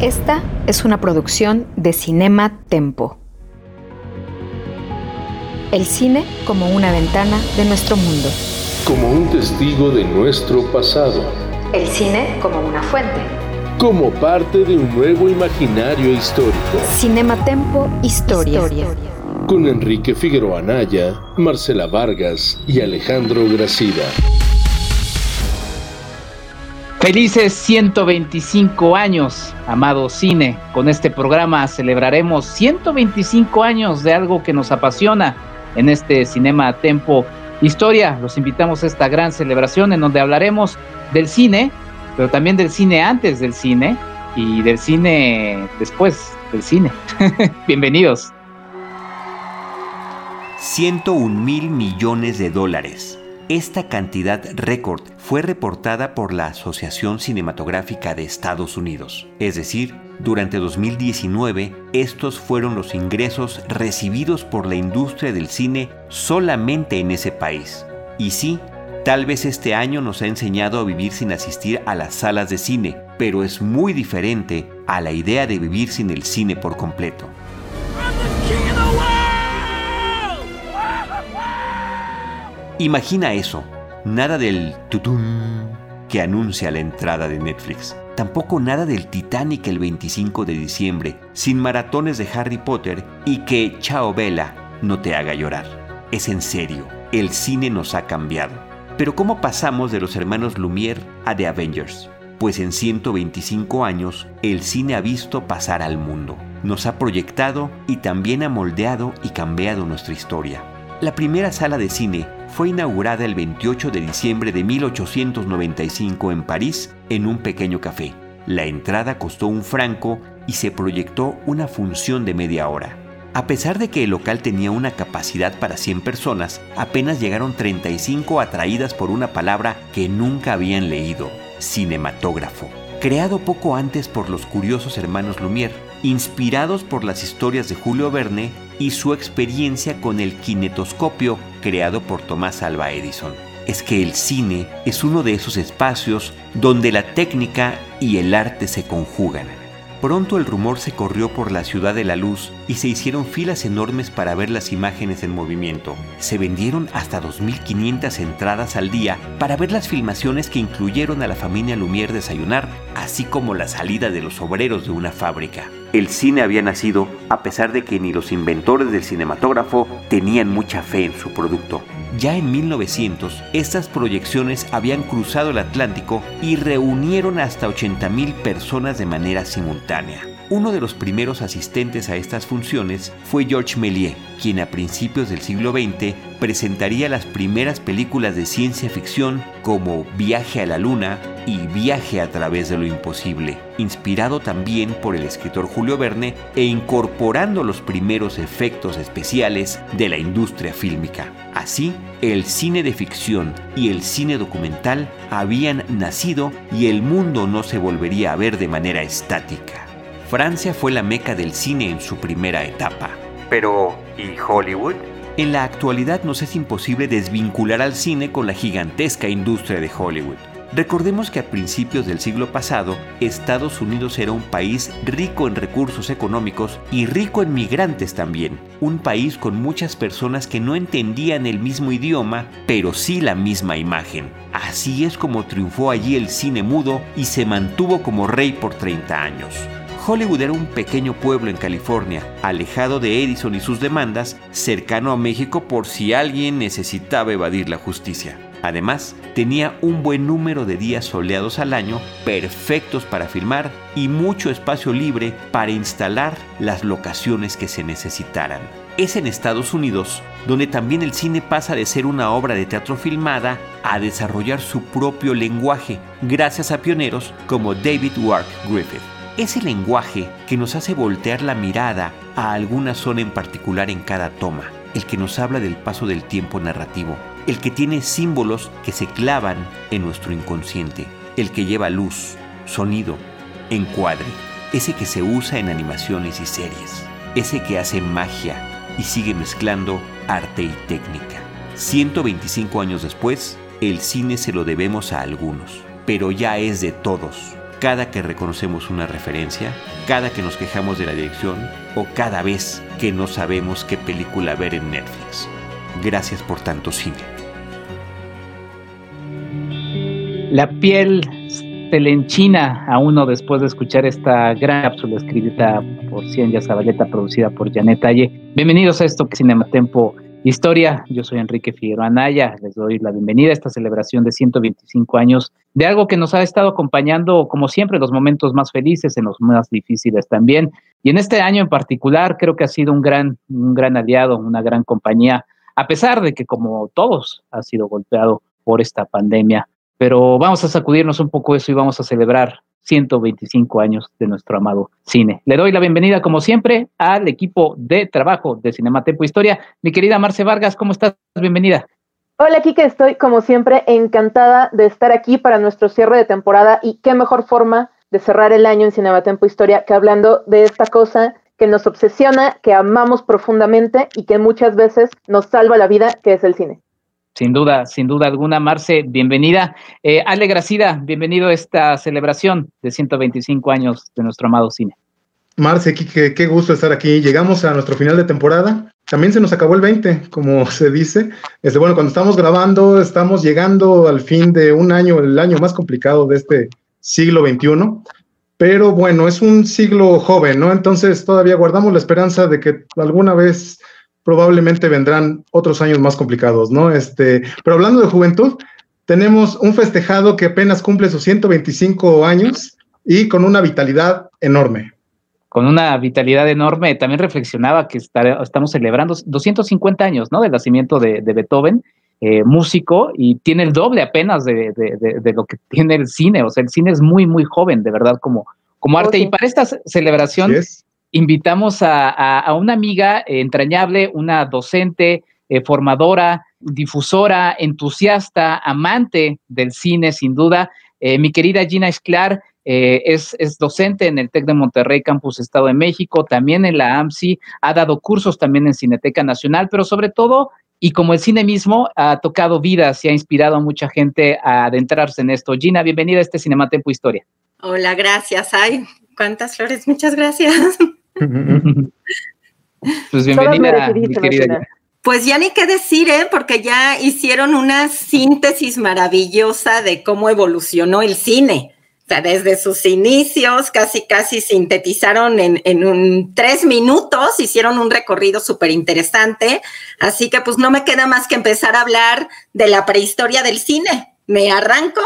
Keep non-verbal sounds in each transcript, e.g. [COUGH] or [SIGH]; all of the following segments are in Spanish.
Esta es una producción de Cinema Tempo. El cine como una ventana de nuestro mundo. como un testigo de nuestro pasado, El cine como una fuente. como parte de un nuevo imaginario histórico, Cinema Tempo Historia. con Enrique Figueroa Anaya, Marcela Vargas y Alejandro Gracida. Felices 125 años, amado cine. Con este programa celebraremos 125 años de algo que nos apasiona en este Cinema Tempo Historia. Los invitamos a esta gran celebración en donde hablaremos del cine, pero también del cine antes del cine y del cine después del cine. [LAUGHS] Bienvenidos. 101 mil millones de dólares. Esta cantidad récord fue reportada por la Asociación Cinematográfica de Estados Unidos. Es decir, durante 2019, estos fueron los ingresos recibidos por la industria del cine solamente en ese país. Y sí, tal vez este año nos ha enseñado a vivir sin asistir a las salas de cine, pero es muy diferente a la idea de vivir sin el cine por completo. Imagina eso, nada del tutum que anuncia la entrada de Netflix. Tampoco nada del Titanic el 25 de diciembre, sin maratones de Harry Potter y que Chao Vela no te haga llorar. Es en serio, el cine nos ha cambiado. Pero ¿cómo pasamos de los hermanos Lumière a The Avengers? Pues en 125 años el cine ha visto pasar al mundo, nos ha proyectado y también ha moldeado y cambiado nuestra historia. La primera sala de cine fue inaugurada el 28 de diciembre de 1895 en París en un pequeño café. La entrada costó un franco y se proyectó una función de media hora. A pesar de que el local tenía una capacidad para 100 personas, apenas llegaron 35 atraídas por una palabra que nunca habían leído, cinematógrafo. Creado poco antes por los curiosos hermanos Lumière, inspirados por las historias de Julio Verne y su experiencia con el kinetoscopio creado por Tomás Alva Edison. Es que el cine es uno de esos espacios donde la técnica y el arte se conjugan. Pronto el rumor se corrió por la ciudad de la luz y se hicieron filas enormes para ver las imágenes en movimiento. Se vendieron hasta 2.500 entradas al día para ver las filmaciones que incluyeron a la familia Lumière desayunar, así como la salida de los obreros de una fábrica. El cine había nacido a pesar de que ni los inventores del cinematógrafo tenían mucha fe en su producto. Ya en 1900, estas proyecciones habían cruzado el Atlántico y reunieron hasta 80.000 personas de manera simultánea. Uno de los primeros asistentes a estas funciones fue Georges Méliès, quien a principios del siglo XX presentaría las primeras películas de ciencia ficción como Viaje a la Luna y Viaje a través de lo imposible, inspirado también por el escritor Julio Verne e incorporando los primeros efectos especiales de la industria fílmica. Así, el cine de ficción y el cine documental habían nacido y el mundo no se volvería a ver de manera estática. Francia fue la meca del cine en su primera etapa. Pero, ¿y Hollywood? En la actualidad nos es imposible desvincular al cine con la gigantesca industria de Hollywood. Recordemos que a principios del siglo pasado, Estados Unidos era un país rico en recursos económicos y rico en migrantes también. Un país con muchas personas que no entendían el mismo idioma, pero sí la misma imagen. Así es como triunfó allí el cine mudo y se mantuvo como rey por 30 años. Hollywood era un pequeño pueblo en California, alejado de Edison y sus demandas, cercano a México por si alguien necesitaba evadir la justicia. Además, tenía un buen número de días soleados al año, perfectos para filmar y mucho espacio libre para instalar las locaciones que se necesitaran. Es en Estados Unidos donde también el cine pasa de ser una obra de teatro filmada a desarrollar su propio lenguaje, gracias a pioneros como David Wark Griffith. Ese lenguaje que nos hace voltear la mirada a alguna zona en particular en cada toma, el que nos habla del paso del tiempo narrativo, el que tiene símbolos que se clavan en nuestro inconsciente, el que lleva luz, sonido, encuadre, ese que se usa en animaciones y series, ese que hace magia y sigue mezclando arte y técnica. 125 años después, el cine se lo debemos a algunos, pero ya es de todos. Cada que reconocemos una referencia, cada que nos quejamos de la dirección o cada vez que no sabemos qué película ver en Netflix. Gracias por tanto cine. La piel se le enchina a uno después de escuchar esta gran cápsula escrita por Cienya Zabaleta, producida por Janet Talle. Bienvenidos a esto que Cinematempo Historia. Yo soy Enrique Figueroa Anaya. Les doy la bienvenida a esta celebración de 125 años de algo que nos ha estado acompañando, como siempre, en los momentos más felices, en los más difíciles también. Y en este año en particular, creo que ha sido un gran, un gran aliado, una gran compañía, a pesar de que, como todos, ha sido golpeado por esta pandemia pero vamos a sacudirnos un poco eso y vamos a celebrar 125 años de nuestro amado cine. Le doy la bienvenida, como siempre, al equipo de trabajo de Cinematempo Historia. Mi querida Marce Vargas, ¿cómo estás? Bienvenida. Hola, Kike, estoy como siempre encantada de estar aquí para nuestro cierre de temporada y qué mejor forma de cerrar el año en Cinematempo Historia que hablando de esta cosa que nos obsesiona, que amamos profundamente y que muchas veces nos salva la vida, que es el cine. Sin duda, sin duda alguna, Marce, bienvenida. Eh, Ale Gracida, bienvenido a esta celebración de 125 años de nuestro amado cine. Marce, qué, qué gusto estar aquí. Llegamos a nuestro final de temporada. También se nos acabó el 20, como [LAUGHS] se dice. Este, bueno, cuando estamos grabando, estamos llegando al fin de un año, el año más complicado de este siglo XXI. Pero bueno, es un siglo joven, ¿no? Entonces todavía guardamos la esperanza de que alguna vez probablemente vendrán otros años más complicados, ¿no? Este, pero hablando de juventud, tenemos un festejado que apenas cumple sus 125 años y con una vitalidad enorme. Con una vitalidad enorme, también reflexionaba que estamos celebrando 250 años, ¿no? Del nacimiento de, Beethoven, eh, músico, y tiene el doble apenas de, lo que tiene el cine. O sea, el cine es muy, muy joven, de verdad, como, como arte. Y para esta celebración, invitamos a, una amiga entrañable, una docente, eh, formadora, difusora, entusiasta, amante del cine, sin duda. Eh, mi querida Gina Esclar eh, es, es, docente en el TEC de Monterrey, Campus Estado de México, también en la AMSI, ha dado cursos también en Cineteca Nacional, pero sobre todo, y como el cine mismo, ha tocado vidas y ha inspirado a mucha gente a adentrarse en esto. Gina, bienvenida a este Cinematempo Historia. Hola, gracias. Ay, cuántas flores, muchas gracias. [LAUGHS] [LAUGHS] pues bienvenida, Pues ya ni qué decir, ¿eh? porque ya hicieron una síntesis maravillosa de cómo evolucionó el cine. O sea, desde sus inicios, casi, casi sintetizaron en, en un tres minutos, hicieron un recorrido súper interesante. Así que pues no me queda más que empezar a hablar de la prehistoria del cine. ¿Me arranco?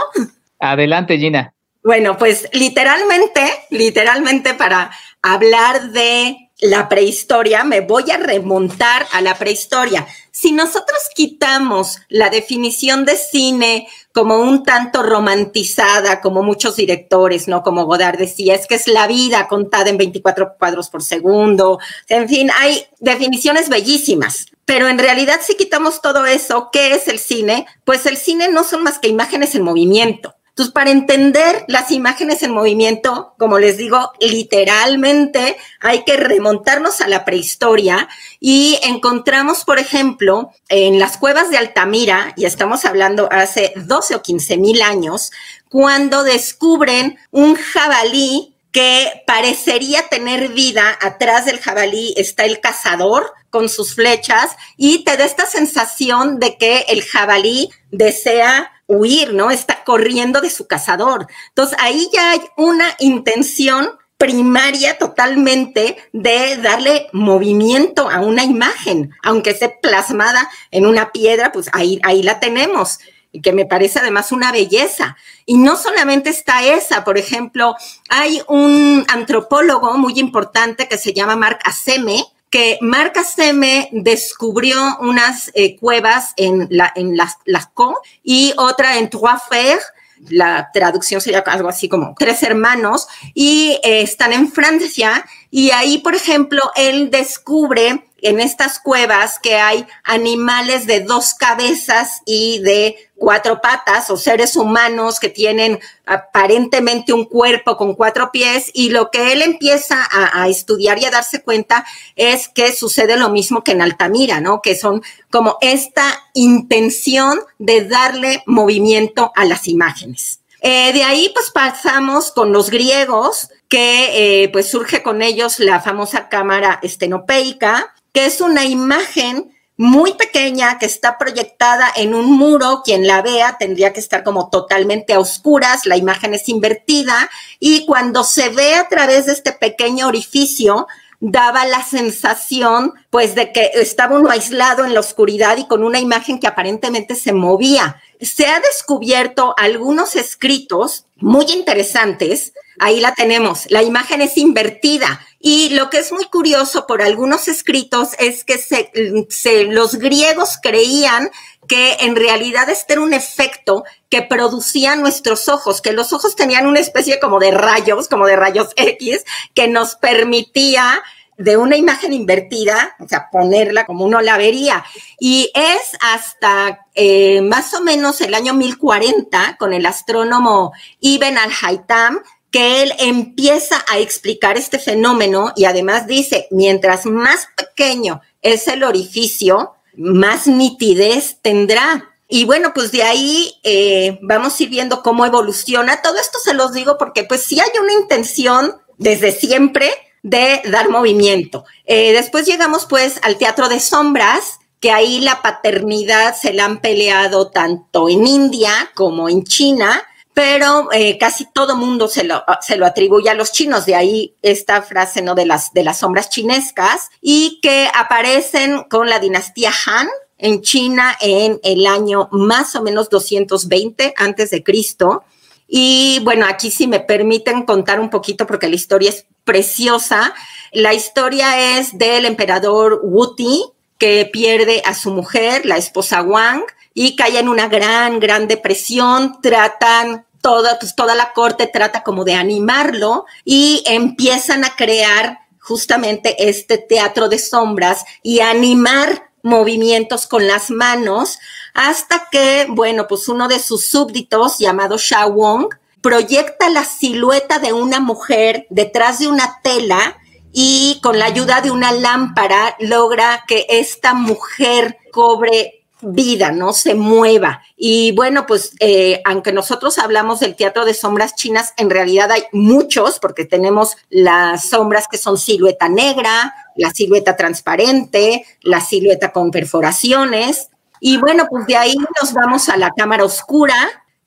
Adelante, Gina. Bueno, pues literalmente, literalmente para hablar de la prehistoria, me voy a remontar a la prehistoria. Si nosotros quitamos la definición de cine como un tanto romantizada, como muchos directores, ¿no? Como Godard decía, es que es la vida contada en 24 cuadros por segundo. En fin, hay definiciones bellísimas. Pero en realidad, si quitamos todo eso, ¿qué es el cine? Pues el cine no son más que imágenes en movimiento. Entonces, para entender las imágenes en movimiento, como les digo, literalmente hay que remontarnos a la prehistoria y encontramos, por ejemplo, en las cuevas de Altamira, y estamos hablando hace 12 o 15 mil años, cuando descubren un jabalí que parecería tener vida, atrás del jabalí está el cazador con sus flechas y te da esta sensación de que el jabalí desea huir, ¿no? Está corriendo de su cazador. Entonces ahí ya hay una intención primaria totalmente de darle movimiento a una imagen, aunque esté plasmada en una piedra, pues ahí, ahí la tenemos. y que me parece además una belleza. Y no solamente está esa, por ejemplo, hay un antropólogo muy importante que se llama Marc Aseme, que Marc Aseme descubrió unas eh, cuevas en, la, en las, las y otra en Trois Frères, la traducción sería algo así como tres hermanos, y eh, están en Francia, y ahí, por ejemplo, él descubre en estas cuevas que hay animales de dos cabezas y de cuatro patas o seres humanos que tienen aparentemente un cuerpo con cuatro pies y lo que él empieza a, estudiar y a darse cuenta es que sucede lo mismo que en Altamira, ¿no? Que son como esta intención de darle movimiento a las imágenes. Eh, de ahí pues pasamos con los griegos, que eh, pues surge con ellos la famosa cámara estenopeica, que es una imagen muy pequeña que está proyectada en un muro. Quien la vea tendría que estar como totalmente a oscuras, la imagen es invertida y cuando se ve a través de este pequeño orificio, daba la sensación pues de que estaba uno aislado en la oscuridad y con una imagen que aparentemente se movía. Se ha descubierto algunos escritos muy interesantes. Ahí la tenemos. La imagen es invertida. Y lo que es muy curioso por algunos escritos es que los griegos creían que en realidad este era un efecto que producían nuestros ojos, que los ojos tenían una especie como de rayos, como de rayos X, que nos permitía de una imagen invertida, o sea, ponerla como uno la vería. Y es hasta eh, más o menos el año 1040 con el astrónomo Ibn al-Haytham que él empieza a explicar este fenómeno y además dice, mientras más pequeño es el orificio, más nitidez tendrá. Y bueno, pues de ahí eh, vamos a ir viendo cómo evoluciona. Todo esto se los digo porque pues sí hay una intención desde siempre de dar movimiento. Eh, después llegamos pues al teatro de sombras, que ahí la paternidad se la han peleado tanto en India como en China, pero eh, casi todo mundo se lo, se lo atribuye a los chinos, de ahí esta frase ¿no? de, las, de las sombras chinescas, y que aparecen con la dinastía Han, en China en el año más o menos 220 antes de Cristo. Y bueno, aquí si me permiten contar un poquito porque la historia es preciosa. La historia es del emperador Wuti que pierde a su mujer, la esposa Wang, y cae en una gran, gran depresión. Tratan toda, pues toda la corte trata como de animarlo y empiezan a crear justamente este teatro de sombras y animar movimientos con las manos hasta que, bueno, pues uno de sus súbditos llamado Sha Wong proyecta la silueta de una mujer detrás de una tela y con la ayuda de una lámpara logra que esta mujer cobre vida, no se mueva. Y bueno, pues eh, aunque nosotros hablamos del teatro de sombras chinas, en realidad hay muchos, porque tenemos las sombras que son silueta negra, la silueta transparente, la silueta con perforaciones. Y bueno, pues de ahí nos vamos a la cámara oscura,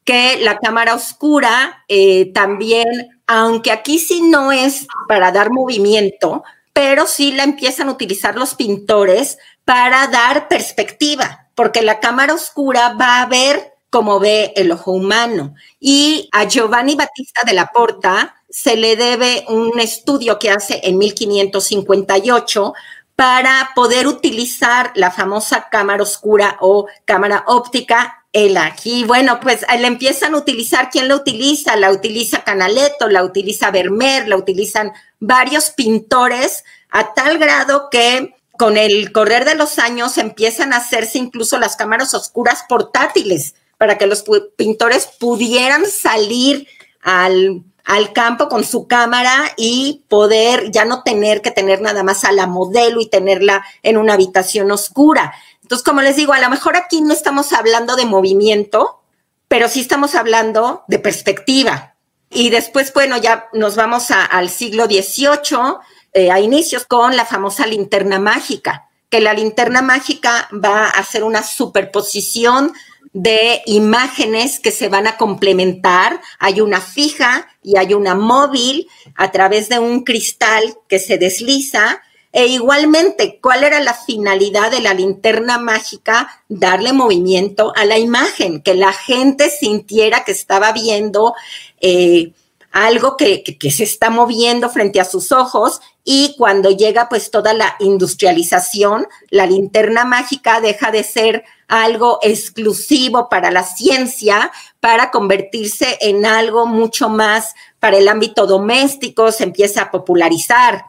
que la cámara oscura eh, también, aunque aquí sí no es para dar movimiento, pero sí la empiezan a utilizar los pintores para dar perspectiva, porque la cámara oscura va a ver como ve el ojo humano. Y a Giovanni Battista de la Porta se le debe un estudio que hace en 1558 para poder utilizar la famosa cámara oscura o cámara óptica el aquí, bueno, pues le empiezan a utilizar, ¿quién la utiliza? La utiliza Canaletto, la utiliza Vermeer, la utilizan varios pintores a tal grado que con el correr de los años empiezan a hacerse incluso las cámaras oscuras portátiles para que los pintores pudieran salir al, al campo con su cámara y poder ya no tener que tener nada más a la modelo y tenerla en una habitación oscura. Entonces, como les digo, a lo mejor aquí no estamos hablando de movimiento, pero sí estamos hablando de perspectiva. Y después, bueno, ya nos vamos al siglo XVIII, eh, a inicios, con la famosa linterna mágica, que la linterna mágica va a hacer una superposición de imágenes que se van a complementar. Hay una fija y hay una móvil a través de un cristal que se desliza E igualmente, ¿cuál era la finalidad de la linterna mágica? Darle movimiento a la imagen, que la gente sintiera que estaba viendo eh, algo que, se está moviendo frente a sus ojos y cuando llega pues toda la industrialización, la linterna mágica deja de ser algo exclusivo para la ciencia, para convertirse en algo mucho más para el ámbito doméstico, se empieza a popularizar.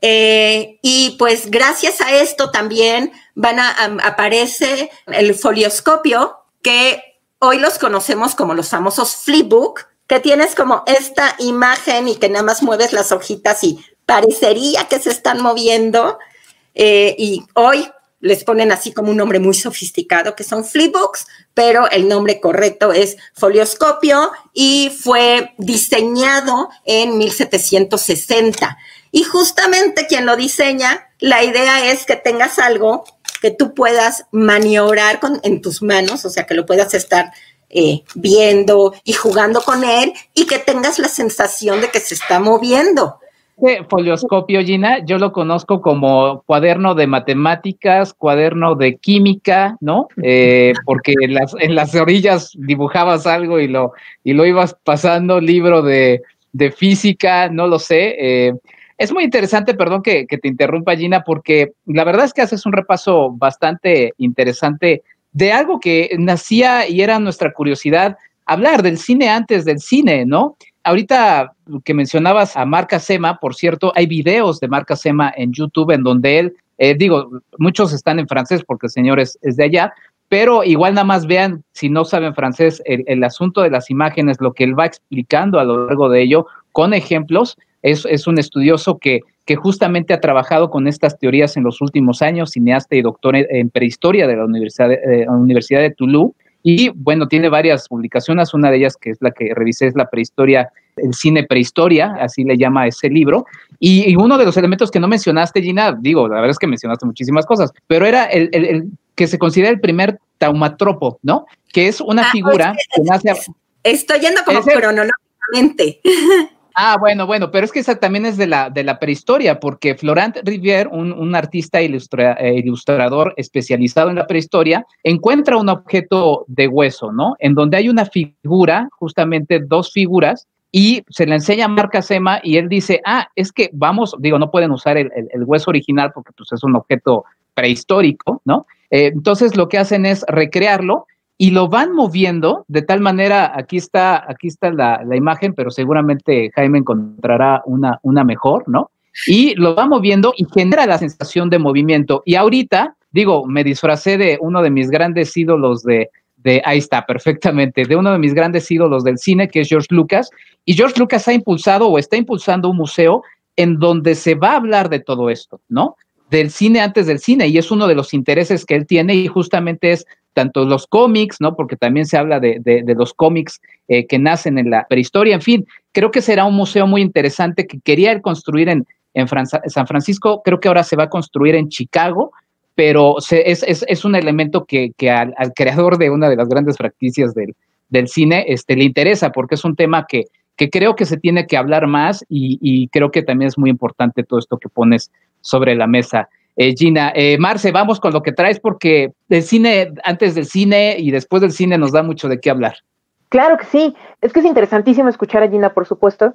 Eh, y pues gracias a esto también van a, aparece el folioscopio, que hoy los conocemos como los famosos flipbook, que tienes como esta imagen y que nada más mueves las hojitas y parecería que se están moviendo. Eh, y hoy les ponen así como un nombre muy sofisticado, que son flipbooks, pero el nombre correcto es folioscopio y fue diseñado en 1760. Y justamente quien lo diseña, la idea es que tengas algo que tú puedas maniobrar con, en tus manos, o sea, que lo puedas estar eh, viendo y jugando con él y que tengas la sensación de que se está moviendo. Este folioscopio, Gina, yo lo conozco como cuaderno de matemáticas, cuaderno de química, ¿no? Eh, [LAUGHS] porque en las, en las orillas dibujabas algo y lo, y lo ibas pasando, libro de, de física, no lo sé. Eh, es muy interesante, perdón que, que, te interrumpa, Gina, porque la verdad es que haces un repaso bastante interesante de algo que nacía y era nuestra curiosidad, hablar del cine antes del cine, ¿no? Ahorita que mencionabas a Marca Sema, por cierto, hay videos de Marca Sema en YouTube en donde él, eh, digo, muchos están en francés porque el señor es, de allá, pero igual nada más vean, si no saben francés, el, el asunto de las imágenes, lo que él va explicando a lo largo de ello, con ejemplos, es, es un estudioso que, que justamente ha trabajado con estas teorías en los últimos años, cineasta y doctor en prehistoria de la Universidad de, eh, Universidad de Toulouse. Y bueno, tiene varias publicaciones, una de ellas que es la que revisé es la prehistoria, el cine prehistoria, así le llama ese libro. Y, y uno de los elementos que no mencionaste, Gina, digo, la verdad es que mencionaste muchísimas cosas, pero era el, el, el que se considera el primer taumatropo, ¿no? Que es una ah, figura que nace... Estoy yendo como cronológicamente. [LAUGHS] Ah, bueno, bueno, pero es que esa también es de la, de la prehistoria, porque Florent Rivière, un, un artista ilustra, eh, ilustrador especializado en la prehistoria, encuentra un objeto de hueso, ¿no? En donde hay una figura, justamente dos figuras, y se le enseña a Marca Sema y él dice, ah, es que vamos, digo, no pueden usar el, el, hueso original porque pues es un objeto prehistórico, ¿no? Eh, entonces lo que hacen es recrearlo y lo van moviendo de tal manera, aquí está, aquí está la, imagen, pero seguramente Jaime encontrará una, una mejor, ¿no? Y lo va moviendo y genera la sensación de movimiento. Y ahorita, digo, me disfracé de uno de mis grandes ídolos de, de, ahí está, perfectamente, de uno de mis grandes ídolos del cine, que es George Lucas. Y George Lucas ha impulsado o está impulsando un museo en donde se va a hablar de todo esto, ¿no? Del cine antes del cine. Y es uno de los intereses que él tiene y justamente es tanto los cómics, ¿no? Porque también se habla de, de, los cómics eh, que nacen en la prehistoria. En fin, creo que será un museo muy interesante que quería construir en, en San Francisco. Creo que ahora se va a construir en Chicago, pero es, es, un elemento que, que al, al, creador de una de las grandes franquicias del, del cine este, le interesa, porque es un tema que, que creo que se tiene que hablar más y, y creo que también es muy importante todo esto que pones sobre la mesa. Eh, Gina, eh, Marce, vamos con lo que traes porque el cine, antes del cine y después del cine nos da mucho de qué hablar. Claro que sí, es que es interesantísimo escuchar a Gina, por supuesto.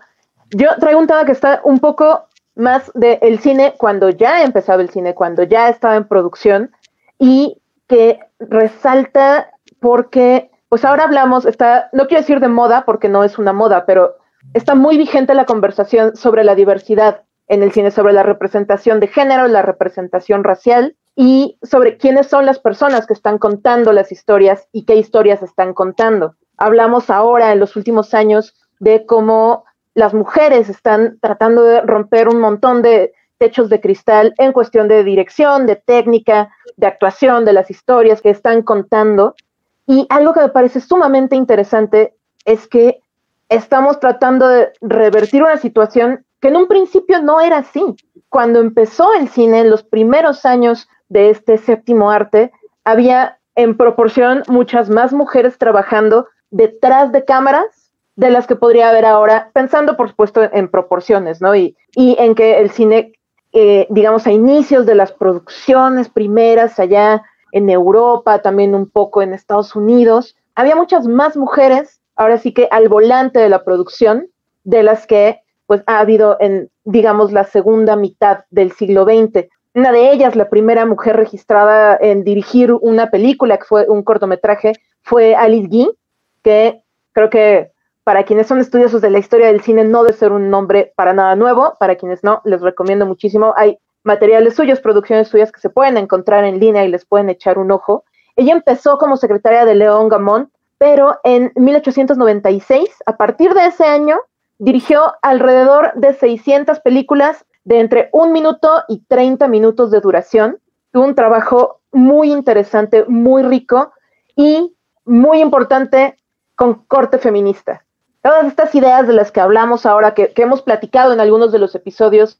Yo traigo un tema que está un poco más del cine cuando ya empezaba el cine, cuando ya estaba en producción y que resalta porque, pues ahora hablamos, está, no quiero decir de moda porque no es una moda, pero está muy vigente la conversación sobre la diversidad en el cine sobre la representación de género, la representación racial y sobre quiénes son las personas que están contando las historias y qué historias están contando. Hablamos ahora en los últimos años de cómo las mujeres están tratando de romper un montón de techos de cristal en cuestión de dirección, de técnica, de actuación, de las historias que están contando. Y algo que me parece sumamente interesante es que estamos tratando de revertir una situación que en un principio no era así. Cuando empezó el cine, en los primeros años de este séptimo arte, había en proporción muchas más mujeres trabajando detrás de cámaras de las que podría haber ahora, pensando por supuesto en proporciones, ¿no? Y, en que el cine eh, digamos, a inicios de las producciones primeras allá en Europa, también un poco en Estados Unidos, había muchas más mujeres, ahora sí que al volante de la producción, de las que pues ha habido en, digamos, la segunda mitad del siglo XX. Una de ellas, la primera mujer registrada en dirigir una película, que fue un cortometraje, fue Alice Guy, que creo que para quienes son estudiosos de la historia del cine no debe ser un nombre para nada nuevo, para quienes no, les recomiendo muchísimo. Hay materiales suyos, producciones suyas que se pueden encontrar en línea y les pueden echar un ojo. Ella empezó como secretaria de León Gamón, pero en 1896, a partir de ese año, dirigió alrededor de 600 películas de entre un minuto y 30 minutos de duración. Tuvo un trabajo muy interesante, muy rico y muy importante con corte feminista. Todas estas ideas de las que hablamos ahora, que, hemos platicado en algunos de los episodios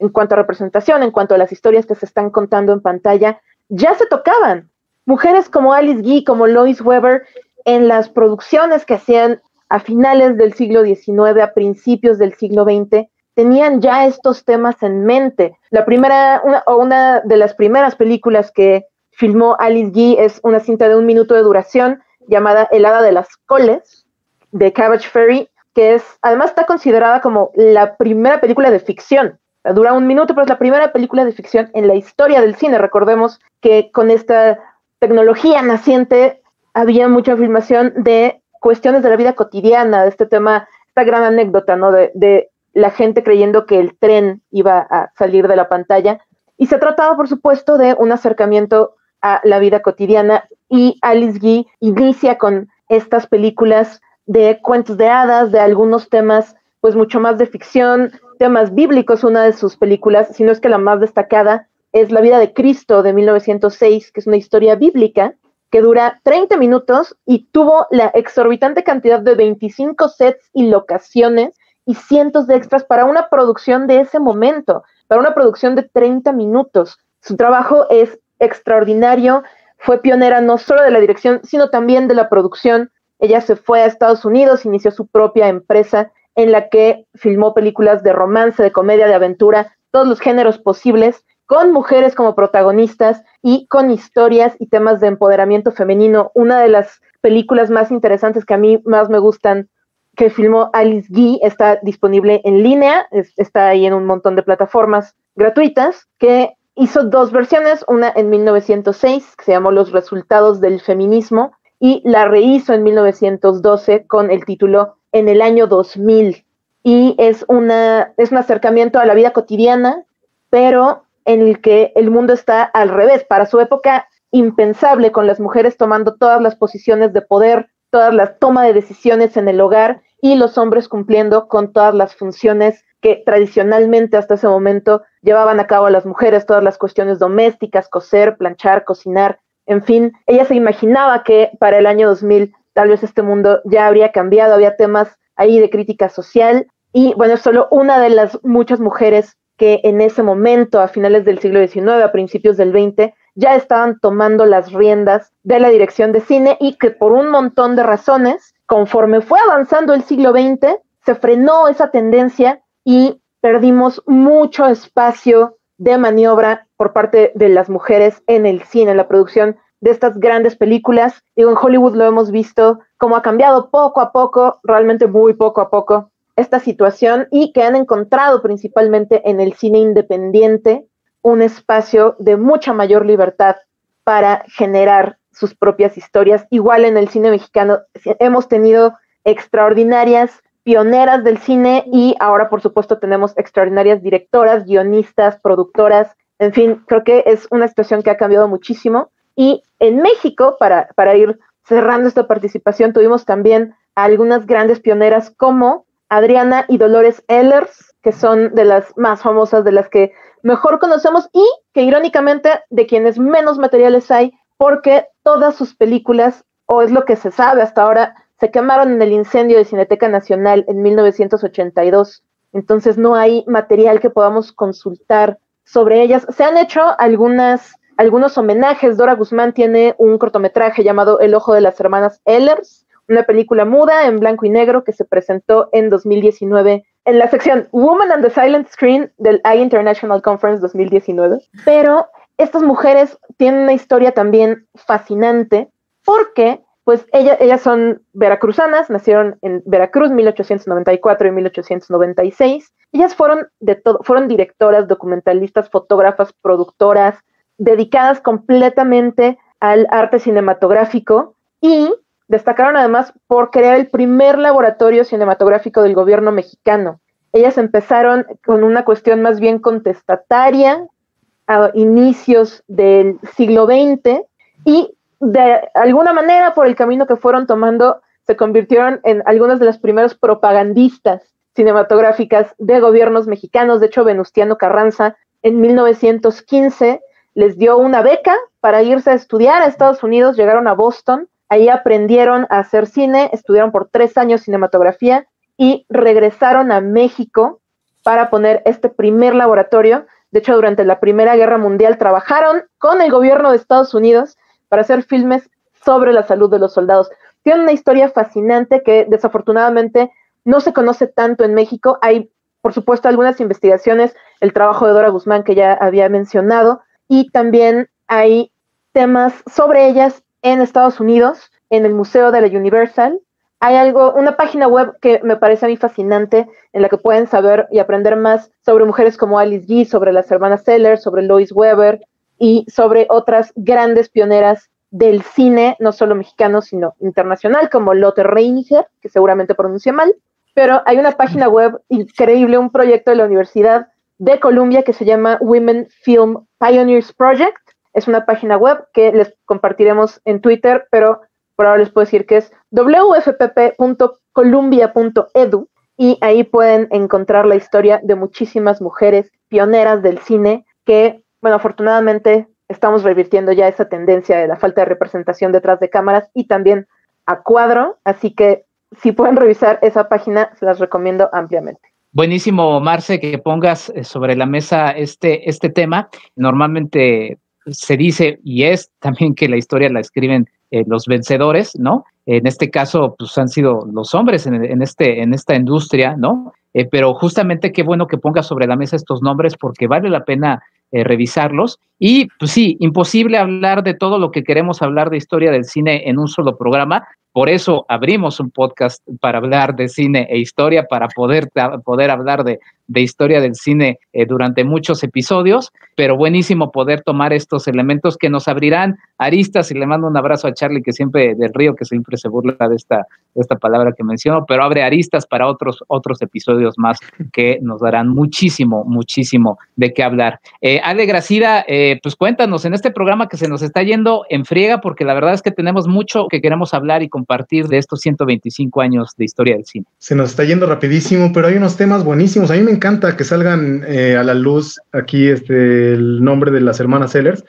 en cuanto a representación, en cuanto a las historias que se están contando en pantalla, ya se tocaban. Mujeres como Alice Guy, como Lois Weber, en las producciones que hacían a finales del siglo XIX, a principios del siglo XX, tenían ya estos temas en mente. La primera, o una de las primeras películas que filmó Alice Guy es una cinta de un minuto de duración llamada El Hada de las Coles, de Cabbage Ferry, que es, además está considerada como la primera película de ficción Dura un minuto, pero es la primera película de ficción en la historia del cine. Recordemos que con esta tecnología naciente había mucha filmación de cuestiones de la vida cotidiana, este tema, esta gran anécdota, ¿no? De, de la gente creyendo que el tren iba a salir de la pantalla. Y se trataba, por supuesto, de un acercamiento a la vida cotidiana. Y Alice Guy inicia con estas películas de cuentos de hadas, de algunos temas, pues mucho más de ficción, temas bíblicos, una de sus películas, si no es que la más destacada, es La vida de Cristo de 1906, que es una historia bíblica que dura 30 minutos y tuvo la exorbitante cantidad de 25 sets y locaciones y cientos de extras para una producción de ese momento, para una producción de 30 minutos. Su trabajo es extraordinario, fue pionera no solo de la dirección, sino también de la producción. Ella se fue a Estados Unidos, inició su propia empresa en la que filmó películas de romance, de comedia, de aventura, todos los géneros posibles, con mujeres como protagonistas y con historias y temas de empoderamiento femenino. Una de las películas más interesantes que a mí más me gustan que filmó Alice Guy está disponible en línea, está ahí en un montón de plataformas gratuitas, que hizo dos versiones, una en 1906 que se llamó Los resultados del feminismo y la rehizo en 1912 con el título en el año 2000 y es, una, es un acercamiento a la vida cotidiana, pero en el que el mundo está al revés, para su época impensable, con las mujeres tomando todas las posiciones de poder, todas las tomas de decisiones en el hogar y los hombres cumpliendo con todas las funciones que tradicionalmente hasta ese momento llevaban a cabo las mujeres, todas las cuestiones domésticas, coser, planchar, cocinar, en fin, ella se imaginaba que para el año 2000 tal vez este mundo ya habría cambiado, había temas ahí de crítica social. Y bueno, solo una de las muchas mujeres que en ese momento, a finales del siglo XIX, a principios del XX, ya estaban tomando las riendas de la dirección de cine y que por un montón de razones, conforme fue avanzando el siglo XX, se frenó esa tendencia y perdimos mucho espacio de maniobra por parte de las mujeres en el cine, en la producción de estas grandes películas. Digo, en Hollywood lo hemos visto cómo ha cambiado poco a poco, realmente muy poco a poco, esta situación y que han encontrado principalmente en el cine independiente un espacio de mucha mayor libertad para generar sus propias historias. Igual en el cine mexicano hemos tenido extraordinarias pioneras del cine y ahora por supuesto tenemos extraordinarias directoras, guionistas, productoras, en fin, creo que es una situación que ha cambiado muchísimo y en México, para, para ir cerrando esta participación, tuvimos también a algunas grandes pioneras como Adriana y Dolores Ellers, que son de las más famosas, de las que mejor conocemos y que irónicamente de quienes menos materiales hay, porque todas sus películas, o es lo que se sabe hasta ahora, se quemaron en el incendio de Cineteca Nacional en 1982. Entonces no hay material que podamos consultar sobre ellas. Se han hecho algunas algunos homenajes. Dora Guzmán tiene un cortometraje llamado El ojo de las hermanas Ellers, una película muda en blanco y negro que se presentó en 2019 en la sección Woman and the Silent Screen del I International Conference 2019, pero estas mujeres tienen una historia también fascinante porque pues ellas son veracruzanas, nacieron en Veracruz 1894 y 1896. Ellas fueron de todo, fueron directoras, documentalistas, fotógrafas, productoras, dedicadas completamente al arte cinematográfico y destacaron además por crear el primer laboratorio cinematográfico del gobierno mexicano. Ellas empezaron con una cuestión más bien contestataria a inicios del siglo XX y de alguna manera por el camino que fueron tomando se convirtieron en algunas de las primeras propagandistas cinematográficas de gobiernos mexicanos. De hecho, Venustiano Carranza en 1915 les dio una beca para irse a estudiar a Estados Unidos, llegaron a Boston, ahí aprendieron a hacer cine, estudiaron por tres años cinematografía y regresaron a México para poner este primer laboratorio. De hecho, durante la Primera Guerra Mundial trabajaron con el gobierno de Estados Unidos para hacer filmes sobre la salud de los soldados. Tiene una historia fascinante que desafortunadamente no se conoce tanto en México. Hay, por supuesto, algunas investigaciones, el trabajo de Dora Guzmán que ya había mencionado, y también hay temas sobre ellas en Estados Unidos, en el Museo de la Universal. Hay algo, una página web que me parece a mí fascinante, en la que pueden saber y aprender más sobre mujeres como Alice G, sobre las hermanas Seller, sobre Lois Weber y sobre otras grandes pioneras del cine, no solo mexicano, sino internacional, como Lotte Reiniger, que seguramente pronuncia mal. Pero hay una página web increíble, un proyecto de la Universidad de Columbia que se llama Women Film Pioneers Project. Es una página web que les compartiremos en Twitter, pero por ahora les puedo decir que es wfpp.columbia.edu y ahí pueden encontrar la historia de muchísimas mujeres pioneras del cine que, bueno, afortunadamente estamos revirtiendo ya esa tendencia de la falta de representación detrás de cámaras y también a cuadro, así que si pueden revisar esa página, se las recomiendo ampliamente. Buenísimo, Marce, que pongas eh, sobre la mesa este, este tema. Normalmente se dice y es también que la historia la escriben eh, los vencedores, ¿no? En este caso, pues han sido los hombres en, este, en esta industria, ¿no? Eh, pero justamente qué bueno que pongas sobre la mesa estos nombres porque vale la pena revisarlos. Y pues sí, imposible hablar de todo lo que queremos hablar de historia del cine en un solo programa, por eso abrimos un podcast para hablar de cine e historia, para poder, poder hablar de, de historia del cine eh, durante muchos episodios, pero buenísimo poder tomar estos elementos que nos abrirán aristas y le mando un abrazo a Charlie que siempre del río que siempre se burla de esta, esta palabra que menciono, pero abre aristas para otros, otros episodios más que nos darán muchísimo, muchísimo de qué hablar. Eh, Ale Gracida, eh, pues cuéntanos en este programa que se nos está yendo en friega porque la verdad es que tenemos mucho que queremos hablar y compartir de estos 125 años de historia del cine. Se nos está yendo rapidísimo, pero hay unos temas buenísimos. A mí me encanta que salgan eh, a la luz aquí este, el nombre de las hermanas Sellers.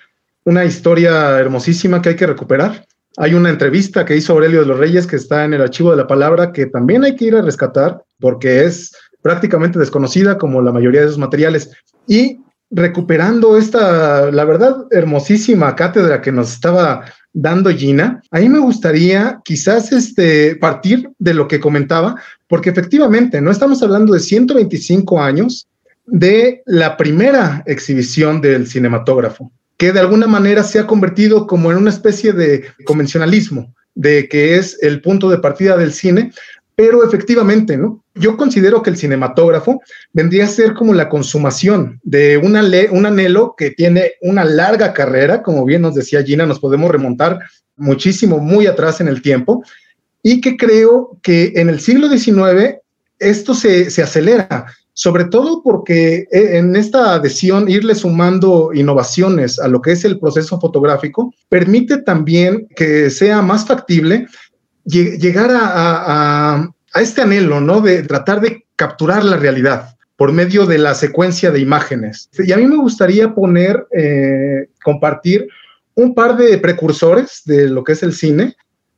Una historia hermosísima que hay que recuperar. Hay una entrevista que hizo Aurelio de los Reyes que está en el archivo de la palabra que también hay que ir a rescatar porque es prácticamente desconocida como la mayoría de esos materiales. Y recuperando esta, la verdad, hermosísima cátedra que nos estaba dando Gina, a mí me gustaría quizás este, partir de lo que comentaba, porque efectivamente no estamos hablando de 125 años de la primera exhibición del cinematógrafo, que de alguna manera se ha convertido como en una especie de convencionalismo, de que es el punto de partida del cine, pero efectivamente, ¿no? Yo considero que el cinematógrafo vendría a ser como la consumación de un anhelo que tiene una larga carrera, como bien nos decía Gina, nos podemos remontar muchísimo, muy atrás en el tiempo, y que creo que en el siglo XIX esto se, se acelera, sobre todo porque eh, en esta adhesión irle sumando innovaciones a lo que es el proceso fotográfico permite también que sea más factible llegar a, este anhelo, ¿no? De tratar de capturar la realidad por medio de la secuencia de imágenes. Y a mí me gustaría poner, eh, compartir un par de precursores de lo que es el cine,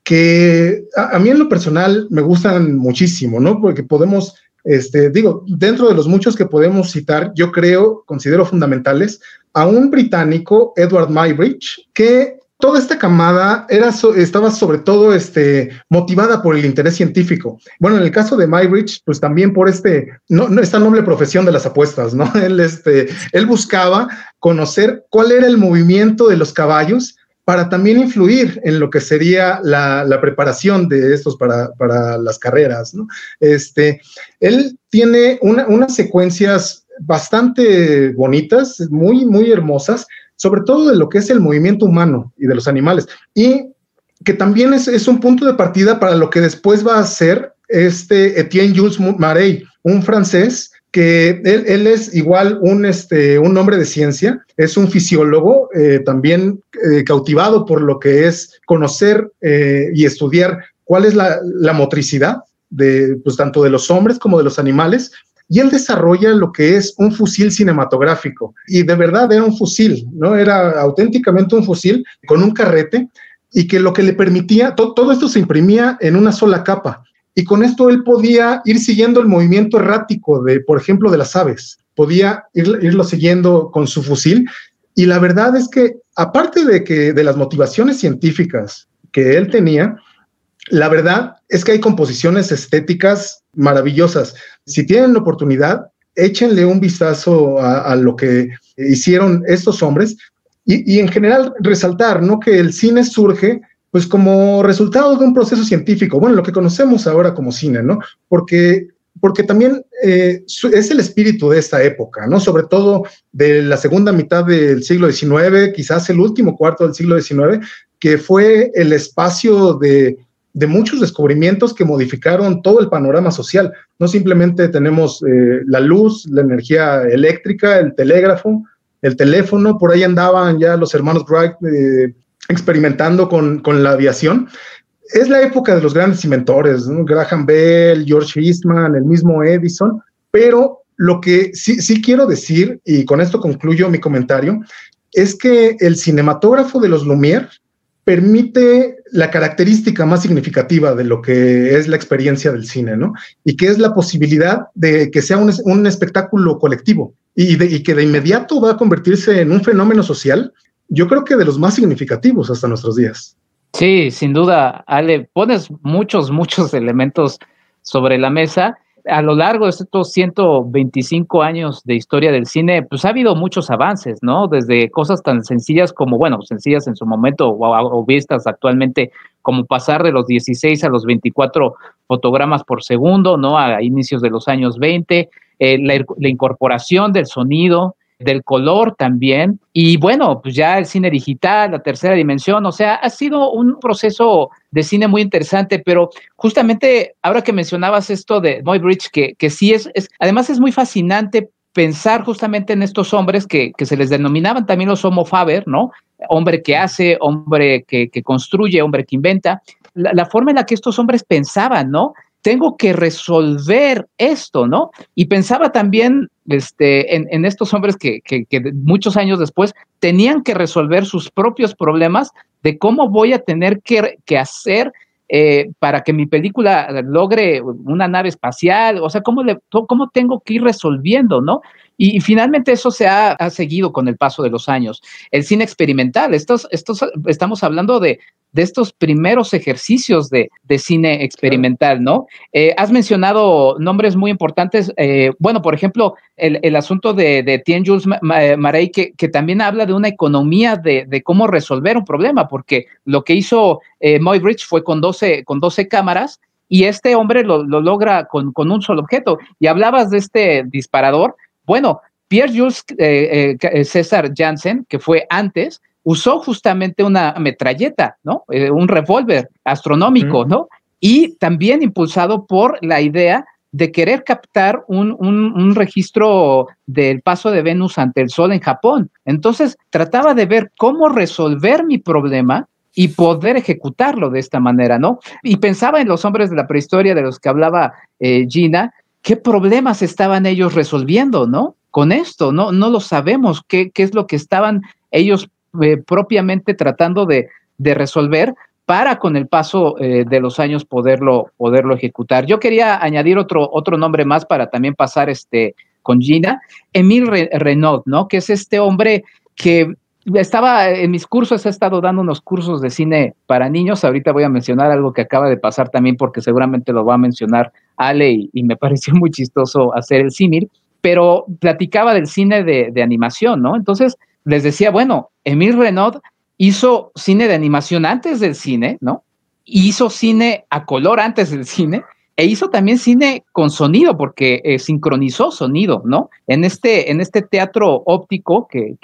que a, mí en lo personal me gustan muchísimo, ¿no? Porque podemos, este, digo, dentro de los muchos que podemos citar, yo creo, considero fundamentales a un británico, Edward Mybridge, que toda esta camada era estaba sobre todo este, motivada por el interés científico. Bueno, en el caso de Mybridge, pues también por este, no, esta noble profesión de las apuestas, ¿no? [LAUGHS] Él, este, él buscaba conocer cuál era el movimiento de los caballos para también influir en lo que sería la, preparación de estos para, para, las carreras. Este, él tiene unas secuencias bastante bonitas, muy, muy hermosas, sobre todo de lo que es el movimiento humano y de los animales. Y que también es, un punto de partida para lo que después va a ser este Etienne Jules Marey, un francés que él, es igual un, este, hombre de ciencia, es un fisiólogo eh, también eh, cautivado por lo que es conocer eh, y estudiar cuál es la, la motricidad de, pues, tanto de los hombres como de los animales, y él desarrolla lo que es un fusil cinematográfico. Y de verdad era un fusil, ¿no? Era auténticamente un fusil con un carrete y que lo que le permitía, todo esto se imprimía en una sola capa. Y con esto él podía ir siguiendo el movimiento errático de, por ejemplo, de las aves. Podía irlo siguiendo con su fusil. Y la verdad es que, aparte de que de las motivaciones científicas que él tenía, la verdad es que hay composiciones estéticas maravillosas. Si tienen la oportunidad, échenle un vistazo a, lo que hicieron estos hombres y, en general resaltar, ¿no? Que el cine surge pues como resultado de un proceso científico, bueno, lo que conocemos ahora como cine, ¿no? Porque, porque también eh, es el espíritu de esta época, ¿no? Sobre todo de la segunda mitad del siglo XIX, quizás el último cuarto del siglo XIX, que fue el espacio de muchos descubrimientos que modificaron todo el panorama social. No simplemente tenemos eh, la luz, la energía eléctrica, el telégrafo, el teléfono, por ahí andaban ya los hermanos Wright eh, experimentando con, la aviación. Es la época de los grandes inventores, Graham Bell, George Eastman, el mismo Edison, pero lo que sí, sí quiero decir, y con esto concluyo mi comentario, es que el cinematógrafo de los Lumière permite la característica más significativa de lo que es la experiencia del cine, ¿no? Y que es la posibilidad de que sea un, espectáculo colectivo y, y, que de inmediato va a convertirse en un fenómeno social, yo creo que de los más significativos hasta nuestros días. Sí, sin duda, Ale, pones muchos, muchos [LAUGHS] elementos sobre la mesa a lo largo de estos 125 años de historia del cine, pues ha habido muchos avances, ¿no? Desde cosas tan sencillas como, bueno, sencillas en su momento o, vistas actualmente, como pasar de los 16 a los 24 fotogramas por segundo, ¿no? A inicios de los años 20, eh, la incorporación del sonido, del color también. Y bueno, pues ya el cine digital, la tercera dimensión, o sea, ha sido un proceso de cine muy interesante, pero justamente ahora que mencionabas esto de Moybridge, que, que sí es, es, además es muy fascinante pensar justamente en estos hombres que, que, se les denominaban también los homo faber, ¿no? Hombre que hace, hombre que, que construye, hombre que inventa. La, forma en la que estos hombres pensaban, ¿no? Tengo que resolver esto, ¿no? Y pensaba también este, en, estos hombres que, muchos años después tenían que resolver sus propios problemas de cómo voy a tener que, hacer eh, para que mi película logre una nave espacial, o sea, cómo, cómo tengo que ir resolviendo, ¿no? Y, finalmente eso se ha, seguido con el paso de los años. El cine experimental, estos, estos, estamos hablando de, de estos primeros ejercicios de, cine experimental, ¿no? Eh, has mencionado nombres muy importantes. Eh, bueno, por ejemplo, el, asunto de, de Tien Jules Marey, que, también habla de una economía de, cómo resolver un problema, porque lo que hizo eh, Moybridge fue con 12, con 12 cámaras y este hombre lo, logra con, con un solo objeto. Y hablabas de este disparador bueno, Pierre-Jules eh, eh, César Janssen, que fue antes, usó justamente una metralleta, ¿no? Eh, un revólver astronómico, ¿no? Y también impulsado por la idea de querer captar un, un, registro del paso de Venus ante el Sol en Japón. Entonces, trataba de ver cómo resolver mi problema y poder ejecutarlo de esta manera, ¿no? Y pensaba en los hombres de la prehistoria de los que hablaba Gina, qué problemas estaban ellos resolviendo, ¿no? Con esto, no, no lo sabemos, qué, es lo que estaban ellos eh, propiamente tratando de, resolver para con el paso eh, de los años poderlo, poderlo ejecutar. Yo quería añadir otro, otro nombre más para también pasar este, con Gina, Emile Renaud, ¿no? Que es este hombre que estaba en mis cursos, he estado dando unos cursos de cine para niños. Ahorita voy a mencionar algo que acaba de pasar también, porque seguramente lo va a mencionar Ale y, me [LAUGHS] pareció muy chistoso hacer el símil. Pero platicaba del cine de, de animación, ¿no? Entonces les decía, bueno, Emil Renaud hizo cine de animación antes del cine, ¿no? Hizo cine a color antes del cine e hizo también cine con sonido, porque eh, sincronizó sonido, ¿no? En este, en este teatro óptico que,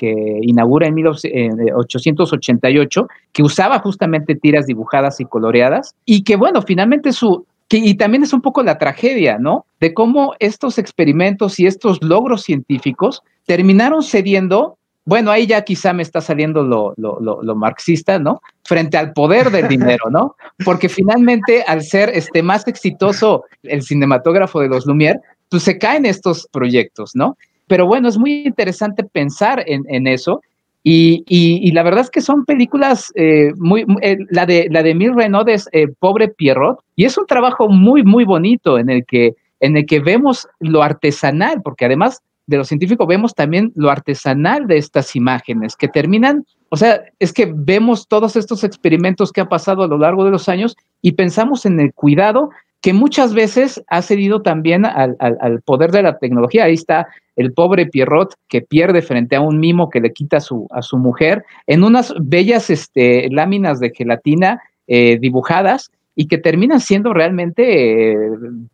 inaugura en 1888, que usaba justamente tiras dibujadas y coloreadas, y que bueno, finalmente su, y también es un poco la tragedia, ¿no? De cómo estos experimentos y estos logros científicos terminaron cediendo bueno, ahí ya quizá me está saliendo lo, lo, marxista, ¿no? Frente al poder del dinero, ¿no? Porque finalmente, al ser este, más exitoso el cinematógrafo de los Lumière, pues se caen estos proyectos, ¿no? Pero bueno, es muy interesante pensar en, eso. Y, la verdad es que son películas eh, muy, eh, la de la de Mil Renaud es eh, Pobre Pierrot, y es un trabajo muy, muy bonito en el que en el que vemos lo artesanal, porque además de lo científico vemos también lo artesanal de estas imágenes que terminan, o sea, es que vemos todos estos experimentos que han pasado a lo largo de los años y pensamos en el cuidado que muchas veces ha cedido también al, poder de la tecnología. Ahí está el pobre Pierrot que pierde frente a un mimo que le quita a su, a su mujer en unas bellas este, láminas de gelatina eh, dibujadas y que terminan siendo realmente eh,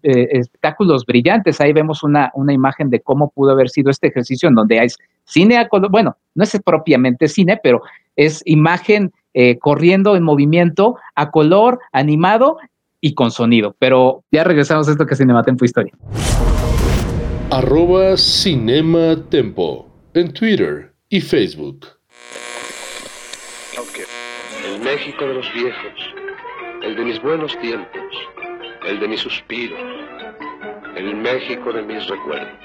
eh, espectáculos brillantes. Ahí vemos una, una imagen de cómo pudo haber sido este ejercicio en donde hay cine a color, bueno, no es propiamente cine, pero es imagen eh, corriendo en movimiento a color, animado y con sonido. Pero ya regresamos a esto que es Cinematempo Historia. Arroba Cinema Tempo en Twitter y Facebook. El México de los viejos el de mis buenos tiempos, el de mis suspiros, el México de mis recuerdos.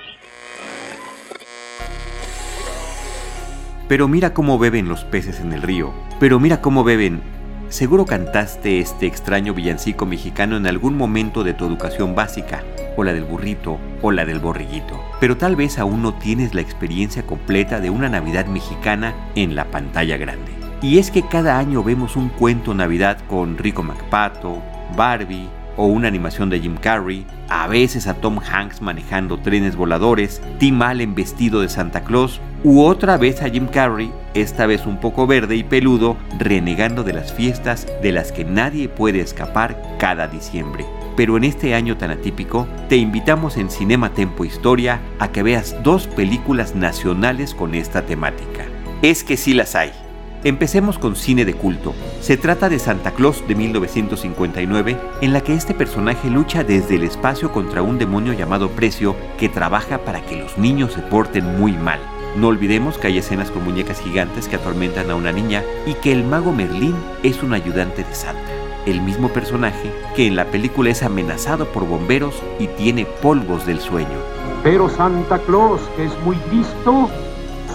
Pero mira cómo beben los peces en el río, pero mira cómo beben. Seguro cantaste este extraño villancico mexicano en algún momento de tu educación básica, o la del burrito, o la del borriguito, pero tal vez aún no tienes la experiencia completa de una Navidad mexicana en la pantalla grande. Y es que cada año vemos un cuento Navidad con Rico MacPato, Barbie o una animación de Jim Carrey, a veces a Tom Hanks manejando trenes voladores, Tim Allen vestido de Santa Claus, u otra vez a Jim Carrey, esta vez un poco verde y peludo, renegando de las fiestas de las que nadie puede escapar cada diciembre. Pero en este año tan atípico, te invitamos en Cinema Tempo Historia a que veas dos películas nacionales con esta temática. Es que sí las hay. Empecemos con cine de culto. Se trata de Santa Claus de 1959, en la que este personaje lucha desde el espacio contra un demonio llamado Precio que trabaja para que los niños se porten muy mal. No olvidemos que hay escenas con muñecas gigantes que atormentan a una niña y que el mago Merlín es un ayudante de Santa, el mismo personaje que en la película es amenazado por bomberos y tiene polvos del sueño. Pero Santa Claus, que es muy listo,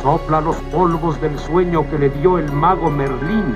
sopla los polvos del sueño que le dio el mago Merlín.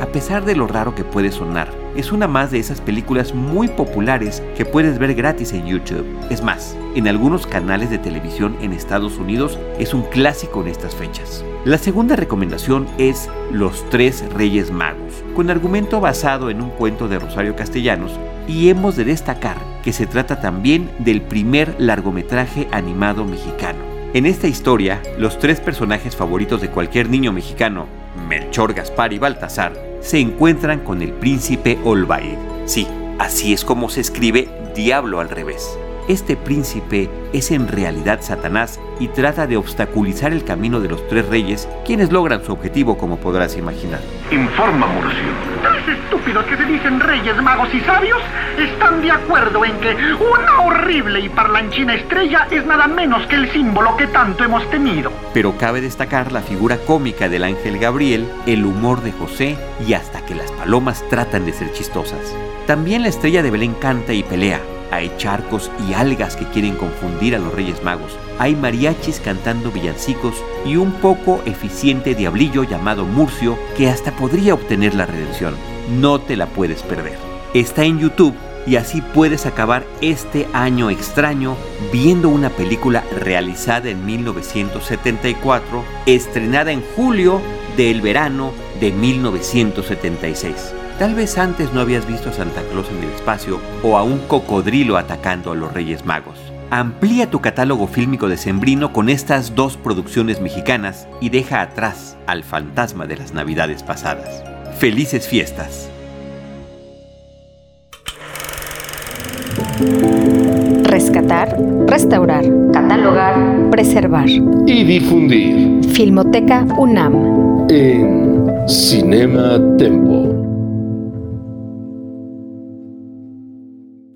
A pesar de lo raro que puede sonar, es una más de esas películas muy populares que puedes ver gratis en YouTube. Es más, en algunos canales de televisión en Estados Unidos es un clásico en estas fechas. La segunda recomendación es Los Tres Reyes Magos, con argumento basado en un cuento de Rosario Castellanos, y hemos de destacar que se trata también del primer largometraje animado mexicano. En esta historia, los tres personajes favoritos de cualquier niño mexicano, Melchor, Gaspar y Baltasar, se encuentran con el príncipe Olvaid. Sí, así es como se escribe Diablo al revés. Este príncipe es en realidad Satanás y trata de obstaculizar el camino de los tres reyes, quienes logran su objetivo como podrás imaginar. Informa Murcio. Tres estúpidos que se dicen reyes, magos y sabios están de acuerdo en que una horrible y parlanchina estrella es nada menos que el símbolo que tanto hemos temido. Pero cabe destacar la figura cómica del ángel Gabriel, el humor de José y hasta que las palomas tratan de ser chistosas. También la estrella de Belén canta y pelea, hay charcos y algas que quieren confundir a los Reyes Magos. Hay mariachis cantando villancicos y un poco eficiente diablillo llamado Murcio que hasta podría obtener la redención. No te la puedes perder. Está en YouTube y así puedes acabar este año extraño viendo una película realizada en 1974, estrenada en julio del verano de 1976. Tal vez antes no habías visto a Santa Claus en el espacio o a un cocodrilo atacando a los Reyes Magos. Amplía tu catálogo fílmico de Sembrino con estas dos producciones mexicanas y deja atrás al fantasma de las Navidades pasadas. Felices fiestas. Rescatar, restaurar, catalogar, preservar. Y difundir. Filmoteca UNAM. En Cinema Tempo.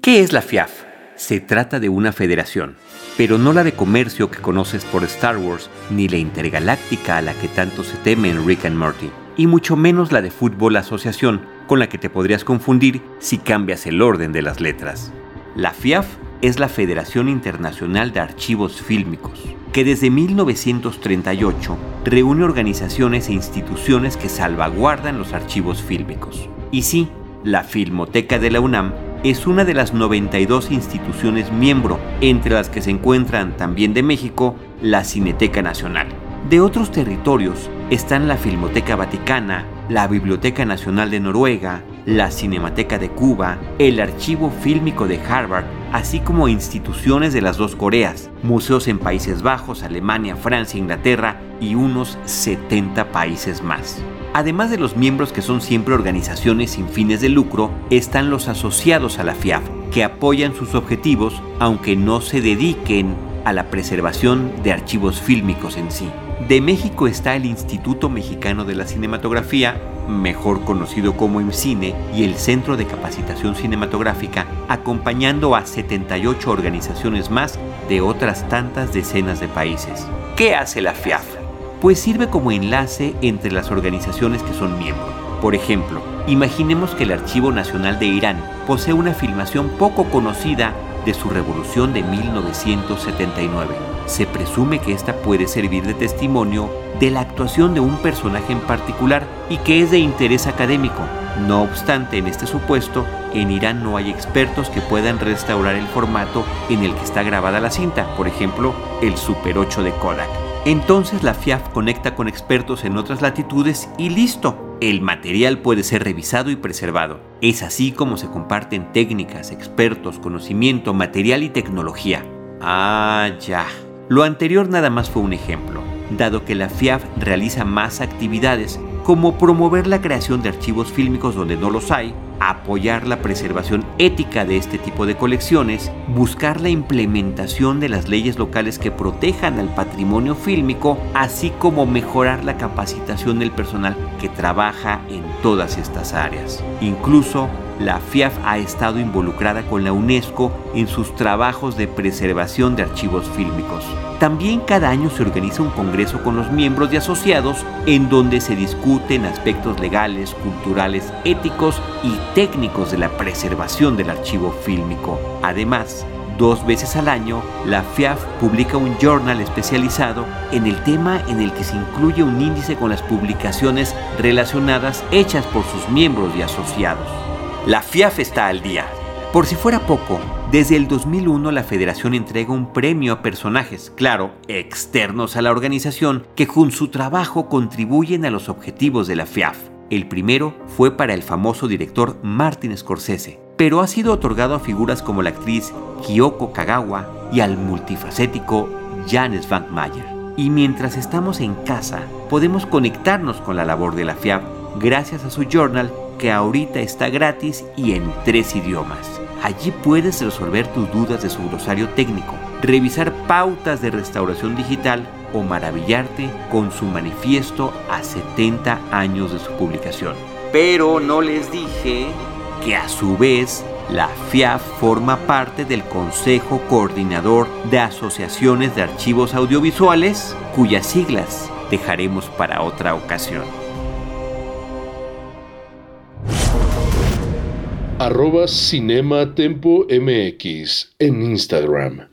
¿Qué es la FIAF? Se trata de una federación, pero no la de comercio que conoces por Star Wars, ni la intergaláctica a la que tanto se teme Rick and Morty, y mucho menos la de Fútbol Asociación, con la que te podrías confundir si cambias el orden de las letras. La FIAF es la Federación Internacional de Archivos Fílmicos, que desde 1938 reúne organizaciones e instituciones que salvaguardan los archivos fílmicos. Y sí, la Filmoteca de la UNAM es una de las 92 instituciones miembro, entre las que se encuentran también de México la Cineteca Nacional. De otros territorios están la Filmoteca Vaticana, la Biblioteca Nacional de Noruega, la Cinemateca de Cuba, el Archivo Fílmico de Harvard, así como instituciones de las dos Coreas, museos en Países Bajos, Alemania, Francia, Inglaterra y unos 70 países más. Además de los miembros que son siempre organizaciones sin fines de lucro, están los asociados a la FIAF, que apoyan sus objetivos aunque no se dediquen a la preservación de archivos fílmicos en sí. De México está el Instituto Mexicano de la Cinematografía, mejor conocido como IMCINE, y el Centro de Capacitación Cinematográfica, acompañando a 78 organizaciones más de otras tantas decenas de países. ¿Qué hace la FIAF? Pues sirve como enlace entre las organizaciones que son miembros. Por ejemplo, imaginemos que el Archivo Nacional de Irán posee una filmación poco conocida de su revolución de 1979. Se presume que esta puede servir de testimonio de la actuación de un personaje en particular y que es de interés académico. No obstante, en este supuesto, en Irán no hay expertos que puedan restaurar el formato en el que está grabada la cinta, por ejemplo, el Super 8 de Kodak. Entonces la FIAF conecta con expertos en otras latitudes y listo, el material puede ser revisado y preservado. Es así como se comparten técnicas, expertos, conocimiento, material y tecnología. Ah, ya. Lo anterior nada más fue un ejemplo, dado que la FIAF realiza más actividades como promover la creación de archivos fílmicos donde no los hay, apoyar la preservación ética de este tipo de colecciones, buscar la implementación de las leyes locales que protejan al patrimonio fílmico, así como mejorar la capacitación del personal que trabaja en todas estas áreas. Incluso la FIAF ha estado involucrada con la UNESCO en sus trabajos de preservación de archivos fílmicos. También cada año se organiza un congreso con los miembros y asociados en donde se discuten aspectos legales, culturales, éticos y técnicos de la preservación del archivo fílmico. Además, dos veces al año, la FIAF publica un journal especializado en el tema en el que se incluye un índice con las publicaciones relacionadas hechas por sus miembros y asociados. La FIAF está al día. Por si fuera poco, desde el 2001 la federación entrega un premio a personajes, claro, externos a la organización, que con su trabajo contribuyen a los objetivos de la FIAF. El primero fue para el famoso director Martin Scorsese, pero ha sido otorgado a figuras como la actriz Kyoko Kagawa y al multifacético Janes Van Mayer. Y mientras estamos en casa, podemos conectarnos con la labor de la FIAF gracias a su journal que ahorita está gratis y en tres idiomas. Allí puedes resolver tus dudas de su glosario técnico, revisar pautas de restauración digital o maravillarte con su manifiesto a 70 años de su publicación. Pero no les dije que a su vez la FIAF forma parte del Consejo Coordinador de Asociaciones de Archivos Audiovisuales, cuyas siglas dejaremos para otra ocasión. Arroba Cinema Tempo MX en Instagram.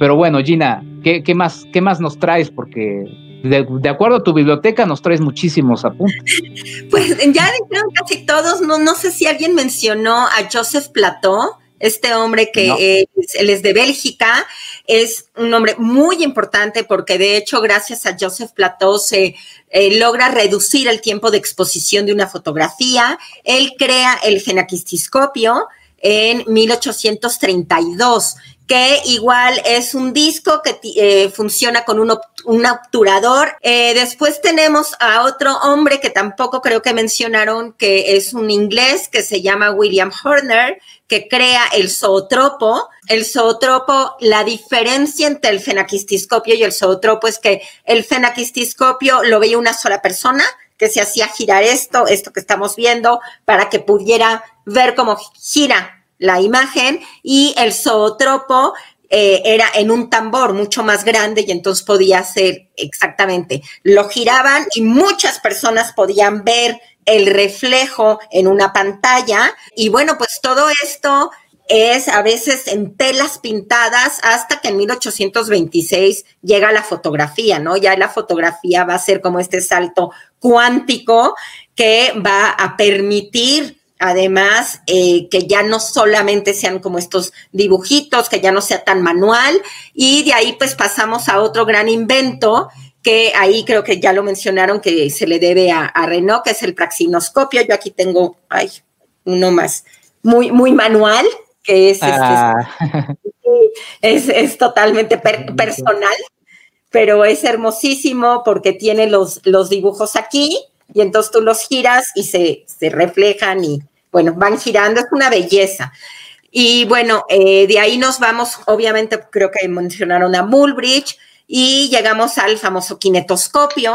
Pero bueno, Gina, ¿qué, qué, más, ¿qué más nos traes? Porque de, acuerdo a tu biblioteca nos traes muchísimos apuntes. [LAUGHS] Pues ya dijeron casi todos, no, no sé si alguien mencionó a Joseph Plateau, este hombre que es, él es de Bélgica, es un hombre muy importante porque de hecho gracias a Joseph Plateau se eh, logra reducir el tiempo de exposición de una fotografía. Él crea el genaquistiscopio en 1832 que igual es un disco que eh, funciona con un, un obturador. Eh, después tenemos a otro hombre que tampoco creo que mencionaron, que es un inglés que se llama William Horner, que crea el zootropo. El zootropo, la diferencia entre el fenaquistiscopio y el zootropo es que el fenaquistiscopio lo veía una sola persona, que se hacía girar esto, esto que estamos viendo, para que pudiera ver cómo gira la imagen y el zootropo eh, era en un tambor mucho más grande y entonces podía ser exactamente, lo giraban y muchas personas podían ver el reflejo en una pantalla y bueno, pues todo esto es a veces en telas pintadas hasta que en 1826 llega la fotografía, ¿no? Ya la fotografía va a ser como este salto cuántico que va a permitir Además, eh, que ya no solamente sean como estos dibujitos, que ya no sea tan manual. Y de ahí pues pasamos a otro gran invento que ahí creo que ya lo mencionaron que se le debe a, Renault, que es el praxinoscopio. Yo aquí tengo, ay, uno más, muy, muy manual, que es, este, ah. [LAUGHS] es, es, totalmente personal, pero es hermosísimo porque tiene los, los dibujos aquí y entonces tú los giras y se, reflejan y, bueno, van girando, es una belleza. Y bueno, eh, de ahí nos vamos, obviamente creo que mencionaron a Mulbridge y llegamos al famoso kinetoscopio,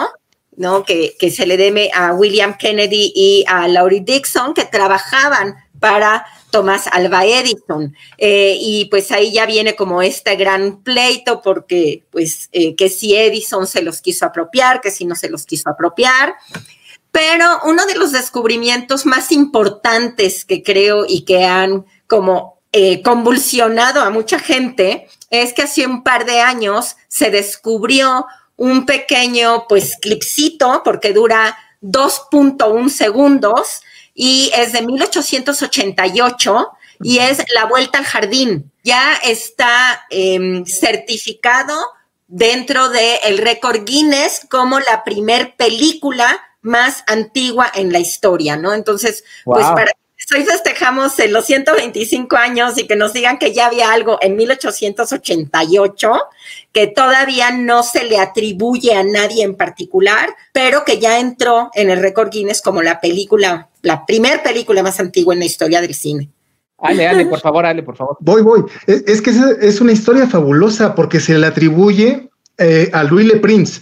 ¿no? Que, que, se le debe a William Kennedy y a Laurie Dixon, que trabajaban para Thomas Alva Edison. Eh, y pues ahí ya viene como este gran pleito porque pues eh, que si Edison se los quiso apropiar, que si no se los quiso apropiar. Pero uno de los descubrimientos más importantes que creo y que han como eh, convulsionado a mucha gente es que hace un par de años se descubrió un pequeño pues clipcito porque dura 2.1 segundos y es de 1888 y es La Vuelta al Jardín. Ya está em, certificado dentro del récord Guinness como la primer película más antigua en la historia, ¿no? Entonces, pues para hoy festejamos en los 125 años y que nos digan que ya había algo en 1888 que todavía no se le atribuye a nadie en particular, pero que ya entró en el récord Guinness como la película, la primer película más antigua en la historia del cine. Ale, Ale, [LAUGHS] por favor, Ale, por favor. Voy, voy. Es, que es, una historia fabulosa porque se le atribuye eh, a Louis Le Prince,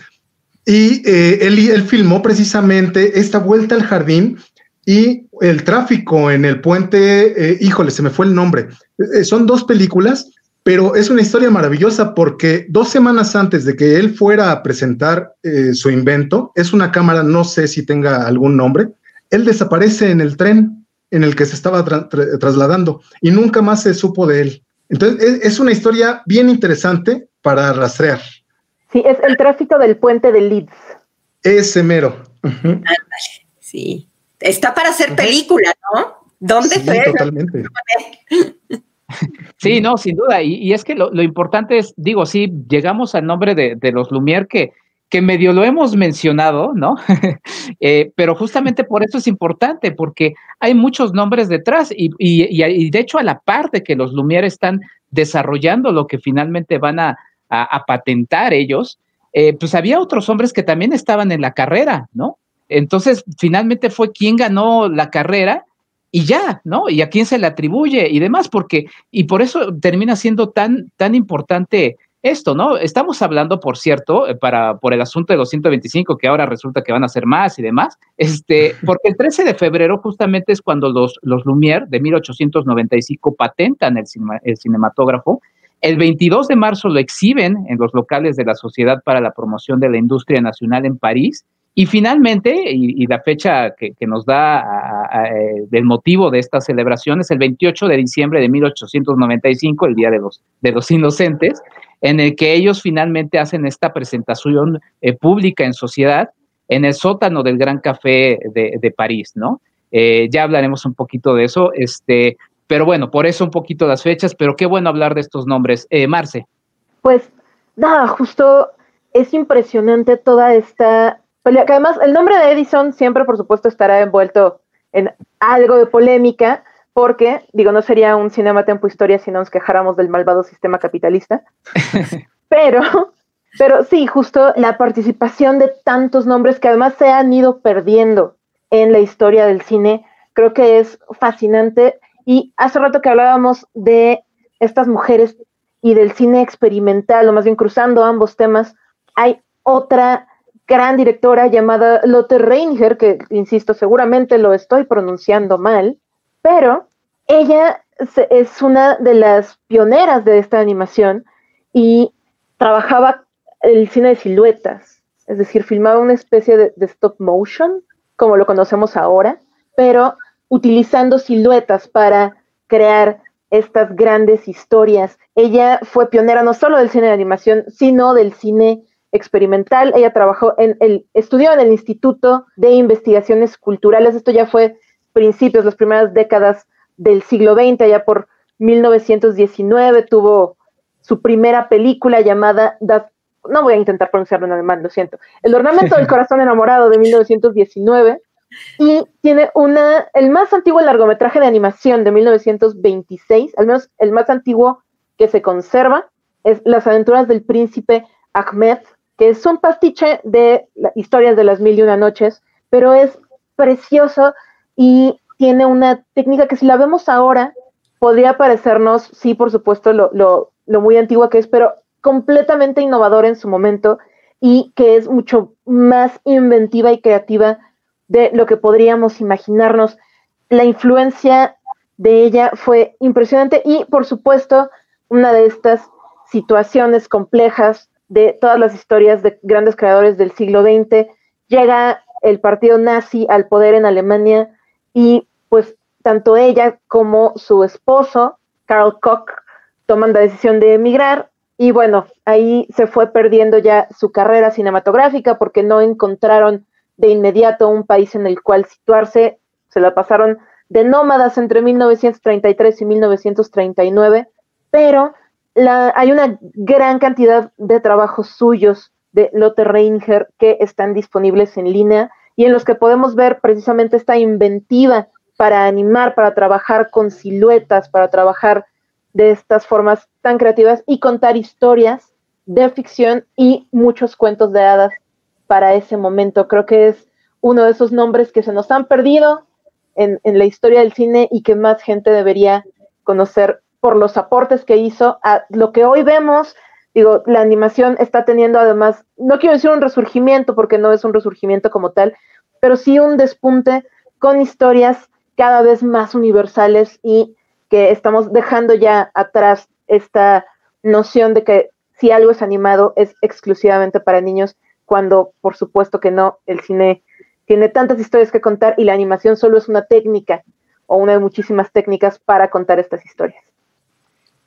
y eh, él, filmó precisamente esta vuelta al jardín y el tráfico en el puente, eh, híjole, se me fue el nombre. Eh, son dos películas, pero es una historia maravillosa porque dos semanas antes de que él fuera a presentar su invento, es una cámara, no sé si tenga algún nombre, él desaparece en el tren en el que se estaba trasladando y nunca más se supo de él. Entonces, es una historia bien interesante para rastrear. Sí, es el tráfico del puente de Leeds. Ese mero. Sí. Está para hacer película, ¿no? ¿Dónde sí, fue? Totalmente. Sí, no, sin duda. Y, es que lo, importante es, digo, sí, llegamos al nombre de, los Lumière que, que medio lo hemos mencionado, ¿no? [LAUGHS] Eh, pero justamente por eso es importante, porque hay muchos nombres detrás y, y, de hecho a la parte que los Lumière están desarrollando lo que finalmente van a, a, patentar ellos, eh, pues había otros hombres que también estaban en la carrera, ¿no? Entonces, finalmente fue quien ganó la carrera y ya, ¿no? Y a quién se le atribuye y demás, porque, y por eso termina siendo tan, tan importante esto, ¿no? Estamos hablando, por cierto, eh, para, por el asunto de los 125, que ahora resulta que van a ser más y demás, este, [LAUGHS] porque el 13 de febrero justamente es cuando los, los Lumière de 1895 patentan el, el cinematógrafo el 22 de marzo lo exhiben en los locales de la Sociedad para la Promoción de la Industria Nacional en París. Y finalmente, y, la fecha que, nos da eh, del motivo de esta celebración es el 28 de diciembre de 1895, el Día de los, de los Inocentes, en el que ellos finalmente hacen esta presentación eh, pública en sociedad en el sótano del Gran Café de, París, ¿no? Eh, ya hablaremos un poquito de eso, este, pero bueno, por eso un poquito las fechas, pero qué bueno hablar de estos nombres. Eh, Marce. Pues nada, justo es impresionante toda esta pelea, que además el nombre de Edison siempre, por supuesto, estará envuelto en algo de polémica, porque, digo, no sería un cinema tempo historia si no nos quejáramos del malvado sistema capitalista, [LAUGHS] pero pero sí, justo la participación de tantos nombres que además se han ido perdiendo en la historia del cine, creo que es fascinante. Y hace rato que hablábamos de estas mujeres y del cine experimental, o más bien cruzando ambos temas, hay otra gran directora llamada Lotte Reininger, que, insisto, seguramente lo estoy pronunciando mal, pero ella es una de las pioneras de esta animación y trabajaba el cine de siluetas, es decir, filmaba una especie de, stop motion, como lo conocemos ahora, pero utilizando siluetas para crear estas grandes historias. Ella fue pionera no solo del cine de animación, sino del cine experimental. Ella trabajó en el, estudió en el Instituto de Investigaciones Culturales. Esto ya fue principios, las primeras décadas del siglo XX, ya por 1919 tuvo su primera película llamada Das no voy a intentar pronunciarlo en alemán, lo siento. El ornamento del [LAUGHS] corazón enamorado de 1919 y tiene una, el más antiguo largometraje de animación de 1926, al menos el más antiguo que se conserva, es Las aventuras del príncipe Ahmed, que es un pastiche de historias de las mil y una noches, pero es precioso y tiene una técnica que si la vemos ahora, podría parecernos, sí, por supuesto, lo, lo, lo muy antigua que es, pero completamente innovadora en su momento y que es mucho más inventiva y creativa de lo que podríamos imaginarnos. La influencia de ella fue impresionante y, por supuesto, una de estas situaciones complejas de todas las historias de grandes creadores del siglo XX, llega el partido nazi al poder en Alemania y pues tanto ella como su esposo, Karl Koch, toman la decisión de emigrar y bueno, ahí se fue perdiendo ya su carrera cinematográfica porque no encontraron de inmediato un país en el cual situarse. Se la pasaron de nómadas entre 1933 y 1939, pero la, hay una gran cantidad de trabajos suyos de Lotte Reininger que están disponibles en línea y en los que podemos ver precisamente esta inventiva para animar, para trabajar con siluetas, para trabajar de estas formas tan creativas y contar historias de ficción y muchos cuentos de hadas para ese momento. Creo que es uno de esos nombres que se nos han perdido en, la historia del cine y que más gente debería conocer por los aportes que hizo a lo que hoy vemos. Digo, la animación está teniendo además, no quiero decir un resurgimiento porque no es un resurgimiento como tal, pero sí un despunte con historias cada vez más universales y que estamos dejando ya atrás esta noción de que si algo es animado es exclusivamente para niños, cuando por supuesto que no, el cine tiene tantas historias que contar y la animación solo es una técnica o una de muchísimas técnicas para contar estas historias.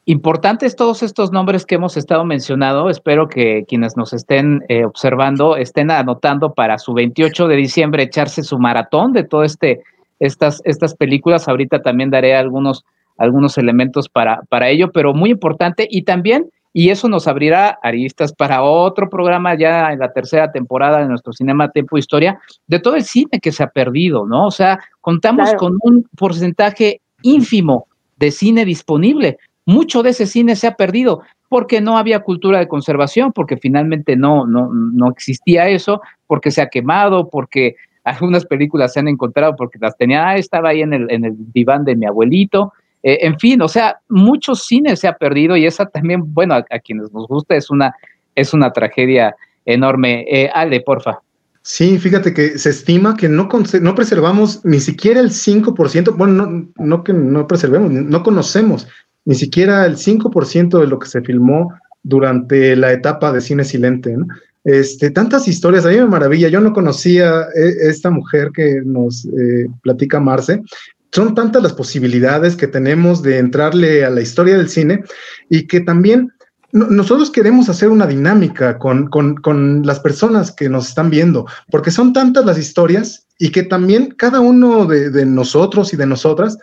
Importantes todos estos nombres que hemos estado mencionando. Espero que quienes nos estén eh, observando estén anotando para su 28 de diciembre echarse su maratón de todas este, estas, estas películas. Ahorita también daré algunos algunos elementos para, para ello, pero muy importante y también, y eso nos abrirá aristas para otro programa ya en la tercera temporada de nuestro Cinema Tiempo Historia, de todo el cine que se ha perdido, ¿no? O sea, contamos con un porcentaje ínfimo de cine disponible. Mucho de ese cine se ha perdido porque no había cultura de conservación, porque finalmente no, no, no existía eso, porque se ha quemado, porque algunas películas se han encontrado porque las tenía, ah, estaba ahí en el, en el diván de mi abuelito, eh, en fin, o sea, mucho cine se ha perdido y esa también, bueno, a, quienes nos gusta es una, es una tragedia enorme. Eh, Ale, porfa. Sí, fíjate que se estima que no, no preservamos ni siquiera el 5%, bueno, no, no que no preservemos, no conocemos ni siquiera el 5% de lo que se filmó durante la etapa de cine silente. ¿no? Este, tantas historias, a mí me maravilla, yo no conocía eh, esta mujer que nos platica Marce, son tantas las posibilidades que tenemos de entrarle a la historia del cine y que también nosotros queremos hacer una dinámica con, las personas que nos están viendo, porque son tantas las historias y que también cada uno de, nosotros y de nosotras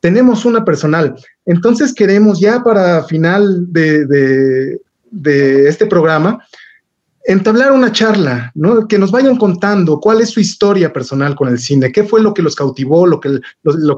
tenemos una personal. Entonces queremos ya para final de, este programa entablar una charla, ¿no? Que nos vayan contando cuál es su historia personal con el cine, qué fue lo que los cautivó, lo que,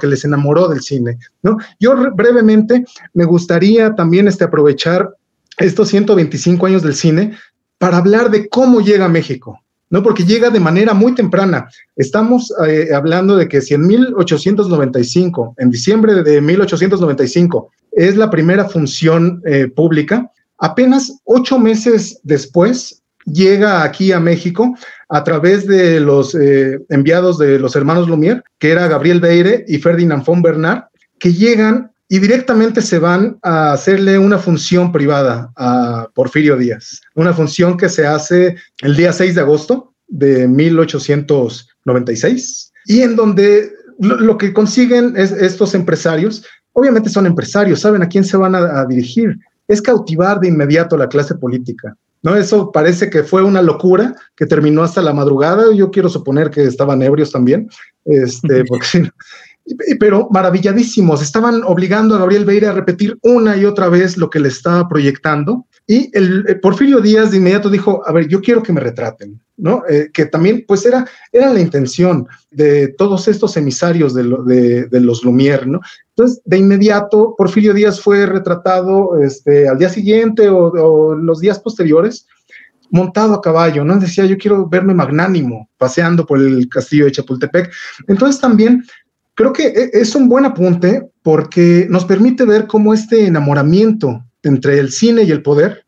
les enamoró del cine, ¿no? Yo brevemente me gustaría también este, aprovechar estos 125 años del cine para hablar de cómo llega a México, ¿no? Porque llega de manera muy temprana. Estamos eh, hablando de que si en 1895, en diciembre de 1895, es la primera función eh, pública, apenas ocho meses después llega aquí a México a través de los eh, enviados de los hermanos Lumière, que era Gabriel Beire y Ferdinand von Bernard, que llegan y directamente se van a hacerle una función privada a Porfirio Díaz, una función que se hace el día 6 de agosto de 1896 y en donde lo, que consiguen es estos empresarios, obviamente son empresarios, saben a quién se van a, dirigir, es cautivar de inmediato a la clase política. ¿No? Eso parece que fue una locura que terminó hasta la madrugada. Yo quiero suponer que estaban ebrios también, este, porque pero maravilladísimos. Estaban obligando a Gabriel Beire a repetir una y otra vez lo que le estaba proyectando. Y eh, Porfirio Díaz de inmediato dijo, a ver, yo quiero que me retraten, ¿no? Eh, que también, pues era, era la intención de todos estos emisarios de, los Lumière, ¿no? Entonces, de inmediato, Porfirio Díaz fue retratado este, al día siguiente o los días posteriores montado a caballo, ¿no? Decía, yo quiero verme magnánimo paseando por el castillo de Chapultepec. Entonces también Creo que e, es un buen apunte porque nos permite ver cómo este enamoramiento entre el cine y el poder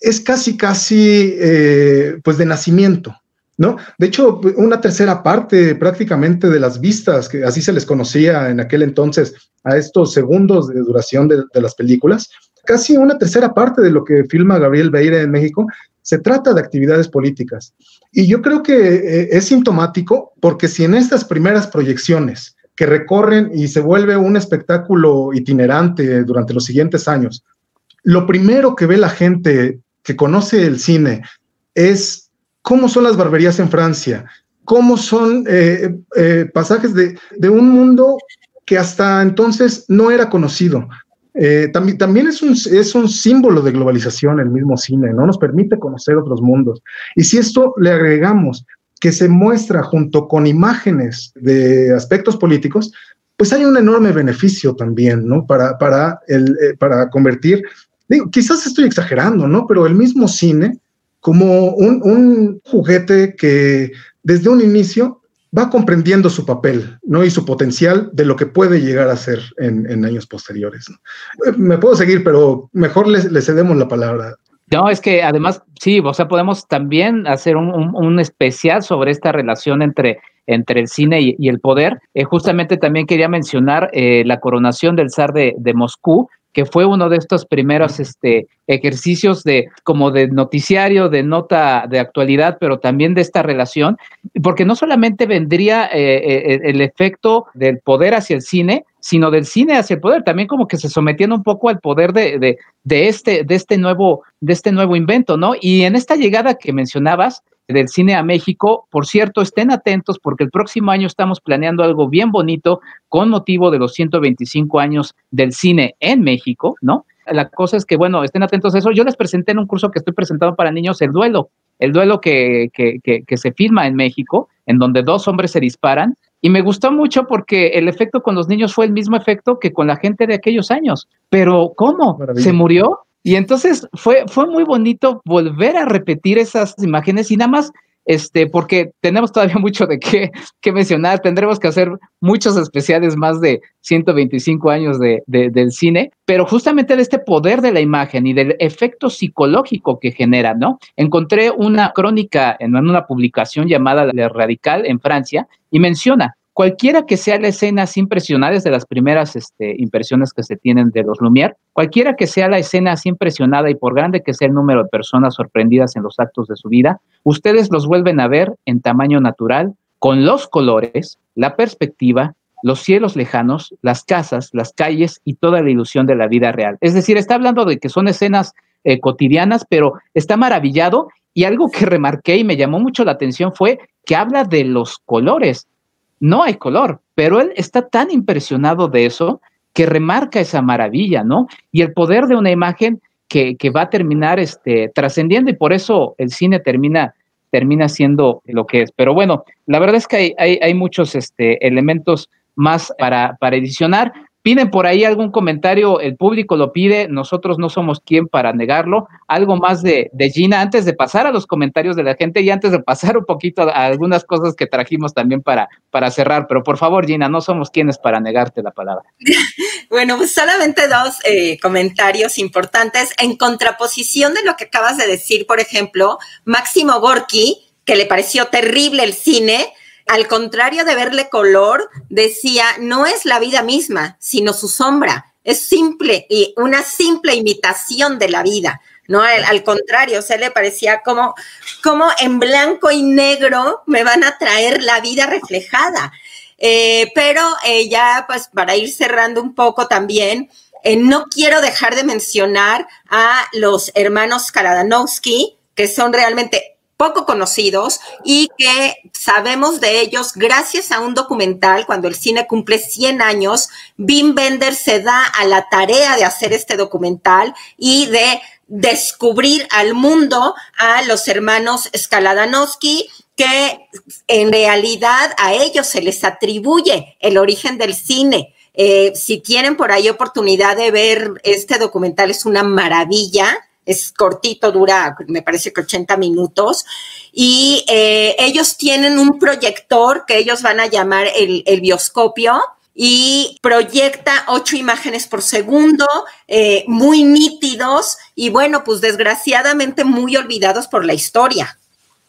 es casi, casi, eh, pues de nacimiento, ¿no? De hecho, una tercera parte prácticamente de las vistas, que así se les conocía en aquel entonces a estos segundos de duración de, de las películas, casi una tercera parte de lo que filma Gabriel Beire en México se trata de actividades políticas. Y yo creo que eh, es sintomático porque si en estas primeras proyecciones que recorren y se vuelve un espectáculo itinerante durante los siguientes años, lo primero que ve la gente que conoce el cine es cómo son las barberías en Francia, cómo son eh, eh, pasajes de, de, un mundo que hasta entonces no era conocido, eh, también, también es, un, es un símbolo de globalización el mismo cine, ¿no? Nos permite conocer otros mundos. Y si esto le agregamos que se muestra junto con imágenes de aspectos políticos, pues hay un enorme beneficio también, ¿no? Para, para, el, eh, para convertir, digo, quizás estoy exagerando, ¿no? Pero el mismo cine como un, un juguete que desde un inicio va comprendiendo su papel ¿no? y su potencial de lo que puede llegar a ser en, años posteriores. Eh, me puedo seguir, pero mejor le, cedemos la palabra. No, es que además, sí, o sea, podemos también hacer un, especial sobre esta relación entre, entre el cine y, el poder. Eh, justamente también quería mencionar eh, la coronación del zar de, de Moscú, que fue uno de estos primeros este, ejercicios de como de noticiario, de nota de actualidad, pero también de esta relación, porque no solamente vendría eh, eh, el efecto del poder hacia el cine, sino del cine hacia el poder, también como que se sometían un poco al poder de, de, de, este, de, este nuevo, de este nuevo invento, ¿no? Y en esta llegada que mencionabas, del cine a México. Por cierto, estén atentos porque el próximo año estamos planeando algo bien bonito con motivo de los 125 años del cine en México, ¿no? La cosa es que, bueno, estén atentos a eso. Yo les presenté en un curso que estoy presentando para niños el duelo, el duelo que, que, que, se filma en México, en donde dos hombres se disparan. Y me gustó mucho porque el efecto con los niños fue el mismo efecto que con la gente de aquellos años. Pero, ¿cómo? ¿Se murió? Y entonces fue, fue muy bonito volver a repetir esas imágenes y nada más, este, porque tenemos todavía [LAUGHS] mucho de qué, qué mencionar, tendremos que hacer muchos especiales más de 125 años de, del cine, pero justamente de este poder de la imagen y del efecto psicológico que genera, ¿no? Encontré una crónica en una publicación llamada Le Radical en Francia y menciona cualquiera que sea la escena impresionada, de las primeras este, impresiones que se tienen de los Lumière, cualquiera que sea la escena así impresionada y por grande que sea el número de personas sorprendidas en los actos de su vida, ustedes los vuelven a ver en tamaño natural, con los colores, la perspectiva, los cielos lejanos, las casas, las calles y toda la ilusión de la vida real. Es decir, está hablando de que son escenas eh, cotidianas, pero está maravillado y algo que remarqué y me llamó mucho la atención fue que habla de los colores. No hay color, pero él está tan impresionado de eso que remarca esa maravilla, ¿no? Y el poder de una imagen que, que va a terminar este, trascendiendo y por eso el cine termina, termina siendo lo que es. Pero bueno, la verdad es que hay, hay, muchos este, elementos más para, para edicionar. Piden por ahí algún comentario, el público lo pide, nosotros no somos quien para negarlo. Algo más de, de, Gina antes de pasar a los comentarios de la gente y antes de pasar un poquito a algunas cosas que trajimos también para, para cerrar. Pero por favor, Gina, no somos quienes para negarte la palabra. [LAUGHS] bueno, pues solamente dos eh, comentarios importantes en contraposición de lo que acabas de decir, por ejemplo, Máximo Gorky, que le pareció terrible el cine al contrario de verle color, decía, no es la vida misma, sino su sombra. Es simple y una simple imitación de la vida. ¿no? Al, contrario, se le parecía como, como en blanco y negro me van a traer la vida reflejada. Eh, pero ya, pues, para ir cerrando un poco también, eh, no quiero dejar de mencionar a los hermanos Karadanowski, que son realmente poco conocidos y que sabemos de ellos gracias a un documental, cuando el cine cumple 100 años, Wim Bender se da a la tarea de hacer este documental y de descubrir al mundo a los hermanos Skaladanowski, que en realidad a ellos se les atribuye el origen del cine. Eh, si tienen por ahí oportunidad de ver este documental, es una maravilla es cortito, dura, me parece que 80 minutos, y eh, ellos tienen un proyector que ellos van a llamar el, el bioscopio y proyecta ocho imágenes por segundo, eh, muy nítidos y bueno, pues desgraciadamente muy olvidados por la historia.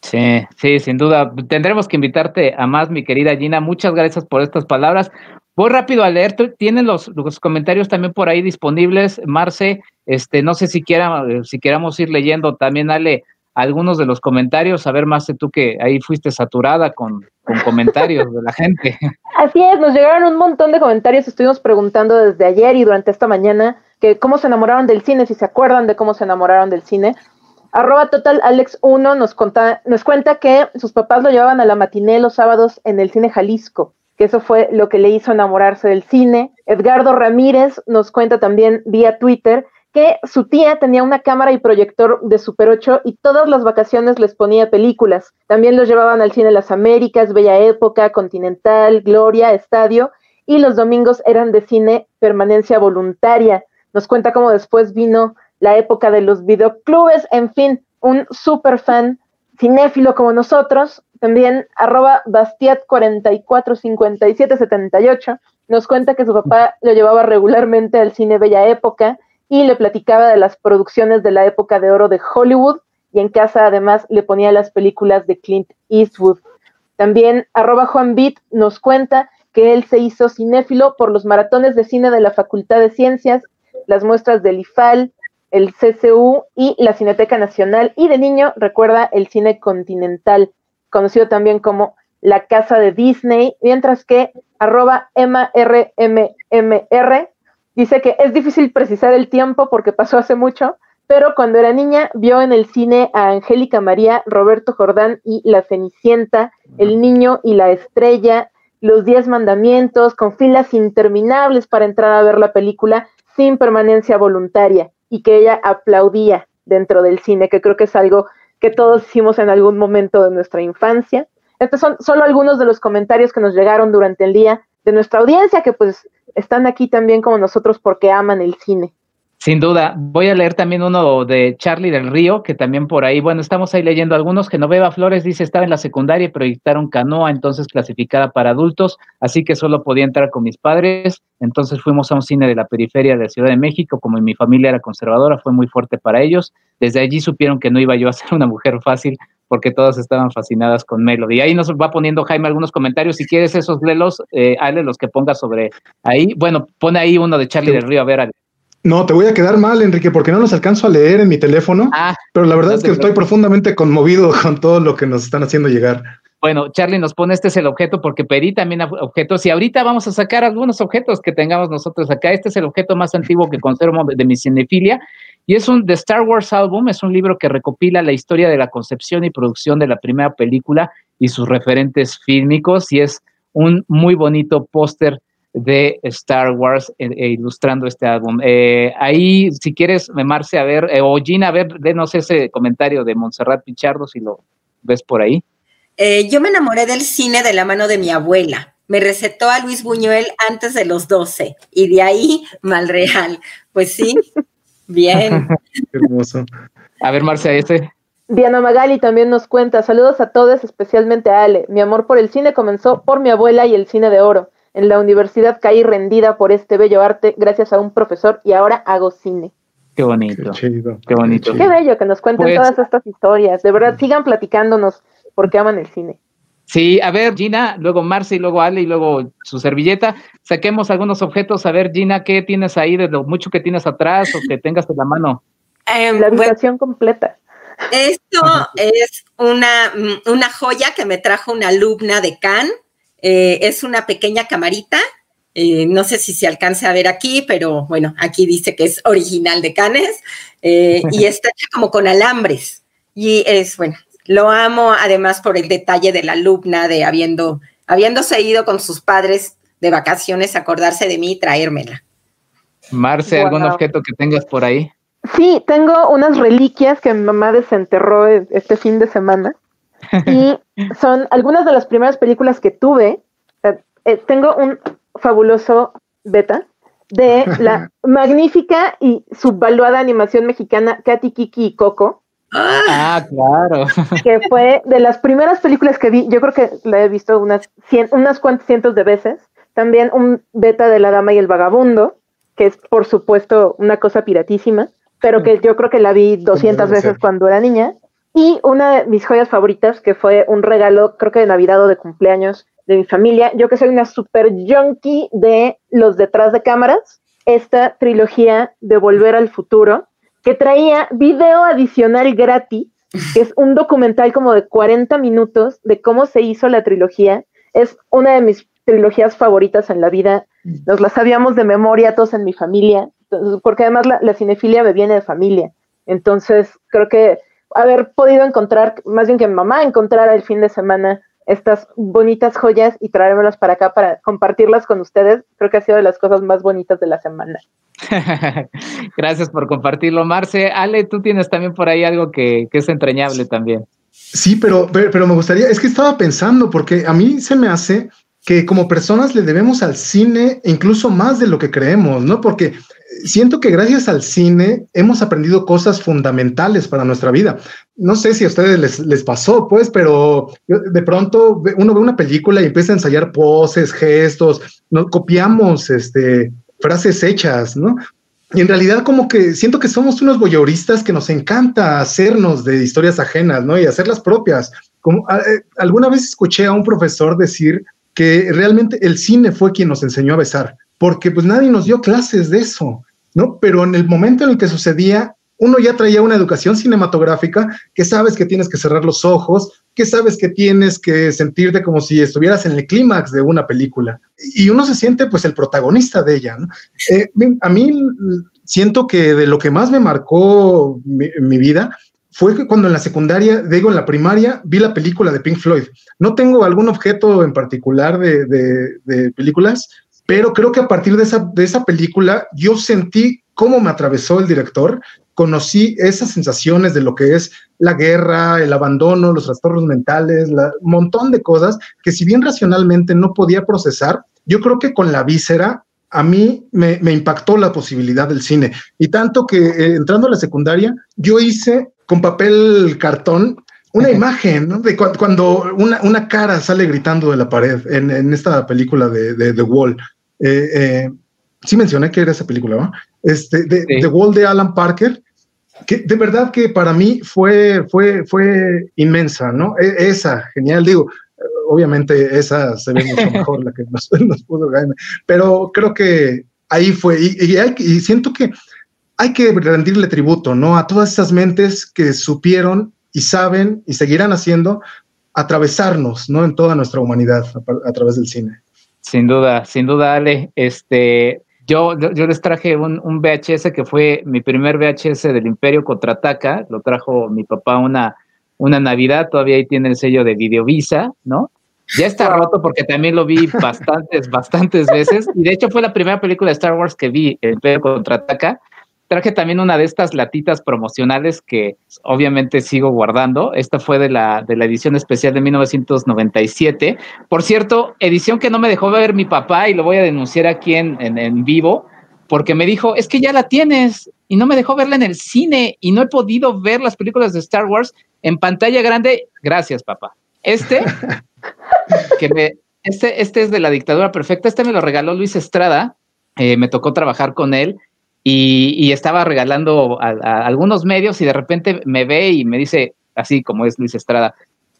Sí, sí, sin duda. Tendremos que invitarte a más, mi querida Gina. Muchas gracias por estas palabras. Voy rápido a leer, tienen los, los, comentarios también por ahí disponibles, Marce, este, no sé si, quiera, si queramos ir leyendo también, Ale, algunos de los comentarios, a ver, Marce, tú que ahí fuiste saturada con, con comentarios de la gente. [LAUGHS] [LAUGHS] Así es, nos llegaron un montón de comentarios, estuvimos preguntando desde ayer y durante esta mañana que cómo se enamoraron del cine, si se acuerdan de cómo se enamoraron del cine. Arroba Total Alex 1 nos, nos cuenta que sus papás lo llevaban a la matiné los sábados en el cine Jalisco que eso fue lo que le hizo enamorarse del cine. Edgardo Ramírez nos cuenta también vía Twitter que su tía tenía una cámara y proyector de Super 8 y todas las vacaciones les ponía películas. También los llevaban al cine Las Américas, Bella Época, Continental, Gloria, Estadio y los domingos eran de cine permanencia voluntaria. Nos cuenta cómo después vino la época de los videoclubes, en fin, un super fan cinéfilo como nosotros, también arroba bastiat445778, nos cuenta que su papá lo llevaba regularmente al cine Bella Época y le platicaba de las producciones de la época de oro de Hollywood y en casa además le ponía las películas de Clint Eastwood. También arroba Juan Beat nos cuenta que él se hizo cinéfilo por los maratones de cine de la Facultad de Ciencias, las muestras del IFAL, el CCU y la Cineteca Nacional, y de niño recuerda el cine continental, conocido también como la Casa de Disney, mientras que arroba MRMMR dice que es difícil precisar el tiempo porque pasó hace mucho, pero cuando era niña vio en el cine a Angélica María, Roberto Jordán y La Cenicienta, El Niño y la Estrella, Los Diez Mandamientos, con filas interminables para entrar a ver la película sin permanencia voluntaria y que ella aplaudía dentro del cine, que creo que es algo que todos hicimos en algún momento de nuestra infancia. Estos son solo algunos de los comentarios que nos llegaron durante el día de nuestra audiencia, que pues están aquí también como nosotros porque aman el cine. Sin duda, voy a leer también uno de Charlie del Río, que también por ahí, bueno, estamos ahí leyendo algunos. Genoveva Flores dice, estaba en la secundaria y proyectaron canoa, entonces clasificada para adultos, así que solo podía entrar con mis padres. Entonces fuimos a un cine de la periferia de la Ciudad de México, como mi familia era conservadora, fue muy fuerte para ellos. Desde allí supieron que no iba yo a ser una mujer fácil, porque todas estaban fascinadas con Melody. Ahí nos va poniendo Jaime algunos comentarios. Si quieres esos, lelos, eh, Ale, los que ponga sobre ahí. Bueno, pone ahí uno de Charlie del Río, a ver, Ale. No, te voy a quedar mal, Enrique, porque no los alcanzo a leer en mi teléfono. Ah, pero la verdad es que estoy profundamente conmovido [LAUGHS] con todo lo que nos están haciendo llegar. Bueno, Charlie nos pone este es el objeto porque pedí también objetos y ahorita vamos a sacar algunos objetos que tengamos nosotros acá. Este es el objeto más antiguo que conservo de mi cinefilia y es un The Star Wars Album, es un libro que recopila la historia de la concepción y producción de la primera película y sus referentes fílmicos y es un muy bonito póster de Star Wars eh, eh, ilustrando este álbum. Eh, ahí, si quieres, Marce, a ver, o Gina, a ver, denos ese comentario de Montserrat Pichardo, si lo ves por ahí. Yo me enamoré del cine de la mano de mi abuela. Me recetó a Luis Buñuel antes de los 12 y de ahí mal real. Pues sí, bien. [LAUGHS] hermoso. A ver, Marce, este. Diana Magali también nos cuenta, saludos a todos, especialmente a Ale. Mi amor por el cine comenzó por mi abuela y el cine de oro. En la universidad caí rendida por este bello arte gracias a un profesor y ahora hago cine. Qué bonito. Qué, bonito. Qué bello que nos cuenten pues todas estas historias. De verdad, sigan platicándonos porque aman el cine. Sí, a ver, Gina, luego Marce y luego Ale y luego su servilleta. Saquemos algunos objetos. A ver, Gina, ¿qué tienes ahí de lo mucho que tienes atrás o que tengas en la mano? Em, la habitación completa. Esto es una, mm, una joya que me trajo una alumna de Cannes eh, es una pequeña camarita. Eh, no sé si se alcanza a ver aquí, pero bueno, aquí dice que es original de Canes eh, y [LAUGHS] está hecha como con alambres. Y es, bueno, lo amo además por el detalle de la alumna de habiendo, habiéndose ido con sus padres de vacaciones, acordarse de mí y traérmela. Marce, ¿algún objeto que tengas por ahí? Sí, tengo unas reliquias que mi mamá desenterró este fin de semana. [LAUGHS] Y son algunas de las primeras películas que tuve. Eh, tengo un fabuloso beta de la [LAUGHS] magnífica y subvaluada animación mexicana Katy Kiki y Coco. Ah, claro. [LAUGHS] Que fue de las primeras películas que vi. Yo creo que la he visto unas, cien, unas cuantas cientos de veces. También un beta de La Dama y el Vagabundo, que es por supuesto una cosa piratísima, pero que yo creo que la vi 200 veces cuando era niña. Y una de mis joyas favoritas, que fue un regalo, creo que de Navidad o de cumpleaños de mi familia, yo que soy una super junkie de los detrás de cámaras, esta trilogía de Volver al Futuro, que traía video adicional gratis, que es un documental como de 40 minutos de cómo se hizo la trilogía. Es una de mis trilogías favoritas en la vida. Nos la sabíamos de memoria todos en mi familia, porque además la, la cinefilia me viene de familia. Entonces, creo que haber podido encontrar, más bien que mi mamá encontrara el fin de semana estas bonitas joyas y traérmelas para acá para compartirlas con ustedes, creo que ha sido de las cosas más bonitas de la semana. [LAUGHS] Gracias por compartirlo, Marce. Ale, tú tienes también por ahí algo que, que es entrañable también. Sí, pero, pero, pero, me gustaría, es que estaba pensando, porque a mí se me hace que como personas le debemos al cine incluso más de lo que creemos, ¿no? Porque siento que gracias al cine hemos aprendido cosas fundamentales para nuestra vida. No sé si a ustedes les, les pasó, pues, pero de pronto uno ve una película y empieza a ensayar poses, gestos, no copiamos este, frases hechas, ¿no? Y en realidad como que siento que somos unos voyeuristas que nos encanta hacernos de historias ajenas, ¿no? Y hacerlas propias. Como eh, alguna vez escuché a un profesor decir que realmente el cine fue quien nos enseñó a besar, porque pues nadie nos dio clases de eso. ¿no? Pero en el momento en el que sucedía, uno ya traía una educación cinematográfica que sabes que tienes que cerrar los ojos, que sabes que tienes que sentirte como si estuvieras en el clímax de una película. Y uno se siente pues el protagonista de ella. Eh, a mí siento que de lo que más me marcó mi, vida fue que cuando en la secundaria, digo en la primaria, vi la película de Pink Floyd. No tengo algún objeto en particular de, de películas, pero creo que a partir de esa, de esa película yo sentí cómo me atravesó el director, conocí esas sensaciones de lo que es la guerra, el abandono, los trastornos mentales, un montón de cosas que si bien racionalmente no podía procesar, yo creo que con la víscera a mí me, me impactó la posibilidad del cine. Y tanto que eh, entrando a la secundaria, yo hice con papel cartón una imagen ¿no? de cuando una, una, cara sale gritando de la pared en, en esta película de, de The Wall. Eh, eh, sí mencioné que era esa película, ¿no? Este, de, The Wall de Alan Parker, que de verdad que para mí fue, fue, fue inmensa, ¿no? E, esa, genial, digo, obviamente esa se ve mucho [LAUGHS] mejor, la que [LAUGHS] nos, pudo ganar, pero creo que ahí fue, y, y, siento que hay que rendirle tributo, ¿no? A todas esas mentes que supieron y saben y seguirán haciendo atravesarnos, ¿no? En toda nuestra humanidad a, través del cine. Sin duda, sin duda, Ale. Este, yo, yo les traje un, un, VHS que fue mi primer VHS del Imperio Contraataca. Lo trajo mi papá una, una Navidad. Todavía ahí tiene el sello de Videovisa, ¿no? Ya está roto porque también lo vi bastantes, bastantes veces. Y de hecho fue la primera película de Star Wars que vi, El Imperio Contraataca. Traje también una de estas latitas promocionales que obviamente sigo guardando. Esta fue de la, de la edición especial de 1997. Por cierto, edición que no me dejó ver mi papá y lo voy a denunciar aquí en, en, vivo porque me dijo, es que ya la tienes y no me dejó verla en el cine y no he podido ver las películas de Star Wars en pantalla grande. Gracias, papá. Este, [LAUGHS] que me, este, este es de la dictadura perfecta. Este me lo regaló Luis Estrada. Eh, me tocó trabajar con él y, estaba regalando a, algunos medios y de repente me ve y me dice, así como es Luis Estrada,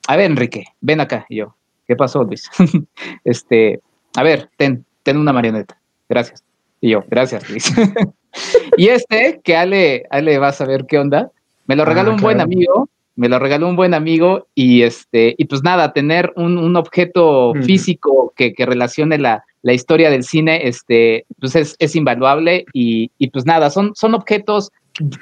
a ver, Enrique, ven acá. Y yo, ¿qué pasó, Luis? [LAUGHS] este, a ver, ten, ten una marioneta. Gracias. Y yo, gracias, Luis. [LAUGHS] y este, que Ale, Ale va a saber qué onda, me lo regaló ah, un buen amigo, me lo regaló un buen amigo y este, y pues nada, tener un, objeto físico que, que relacione la, la historia del cine este, pues es, invaluable y, pues nada, son, son objetos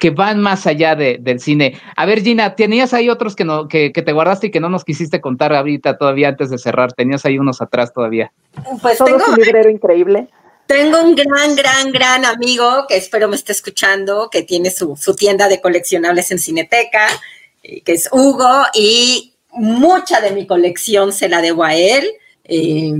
que van más allá del cine. A ver, Gina, tenías ahí otros que, no, que, te guardaste y que no nos quisiste contar ahorita todavía antes de cerrar. Tenías ahí unos atrás todavía. Pues tengo un librero increíble. Tengo un gran, gran, gran amigo que espero me esté escuchando, que tiene su, su tienda de coleccionables en Cineteca, eh, que es Hugo, y mucha de mi colección se la debo a él. Eh,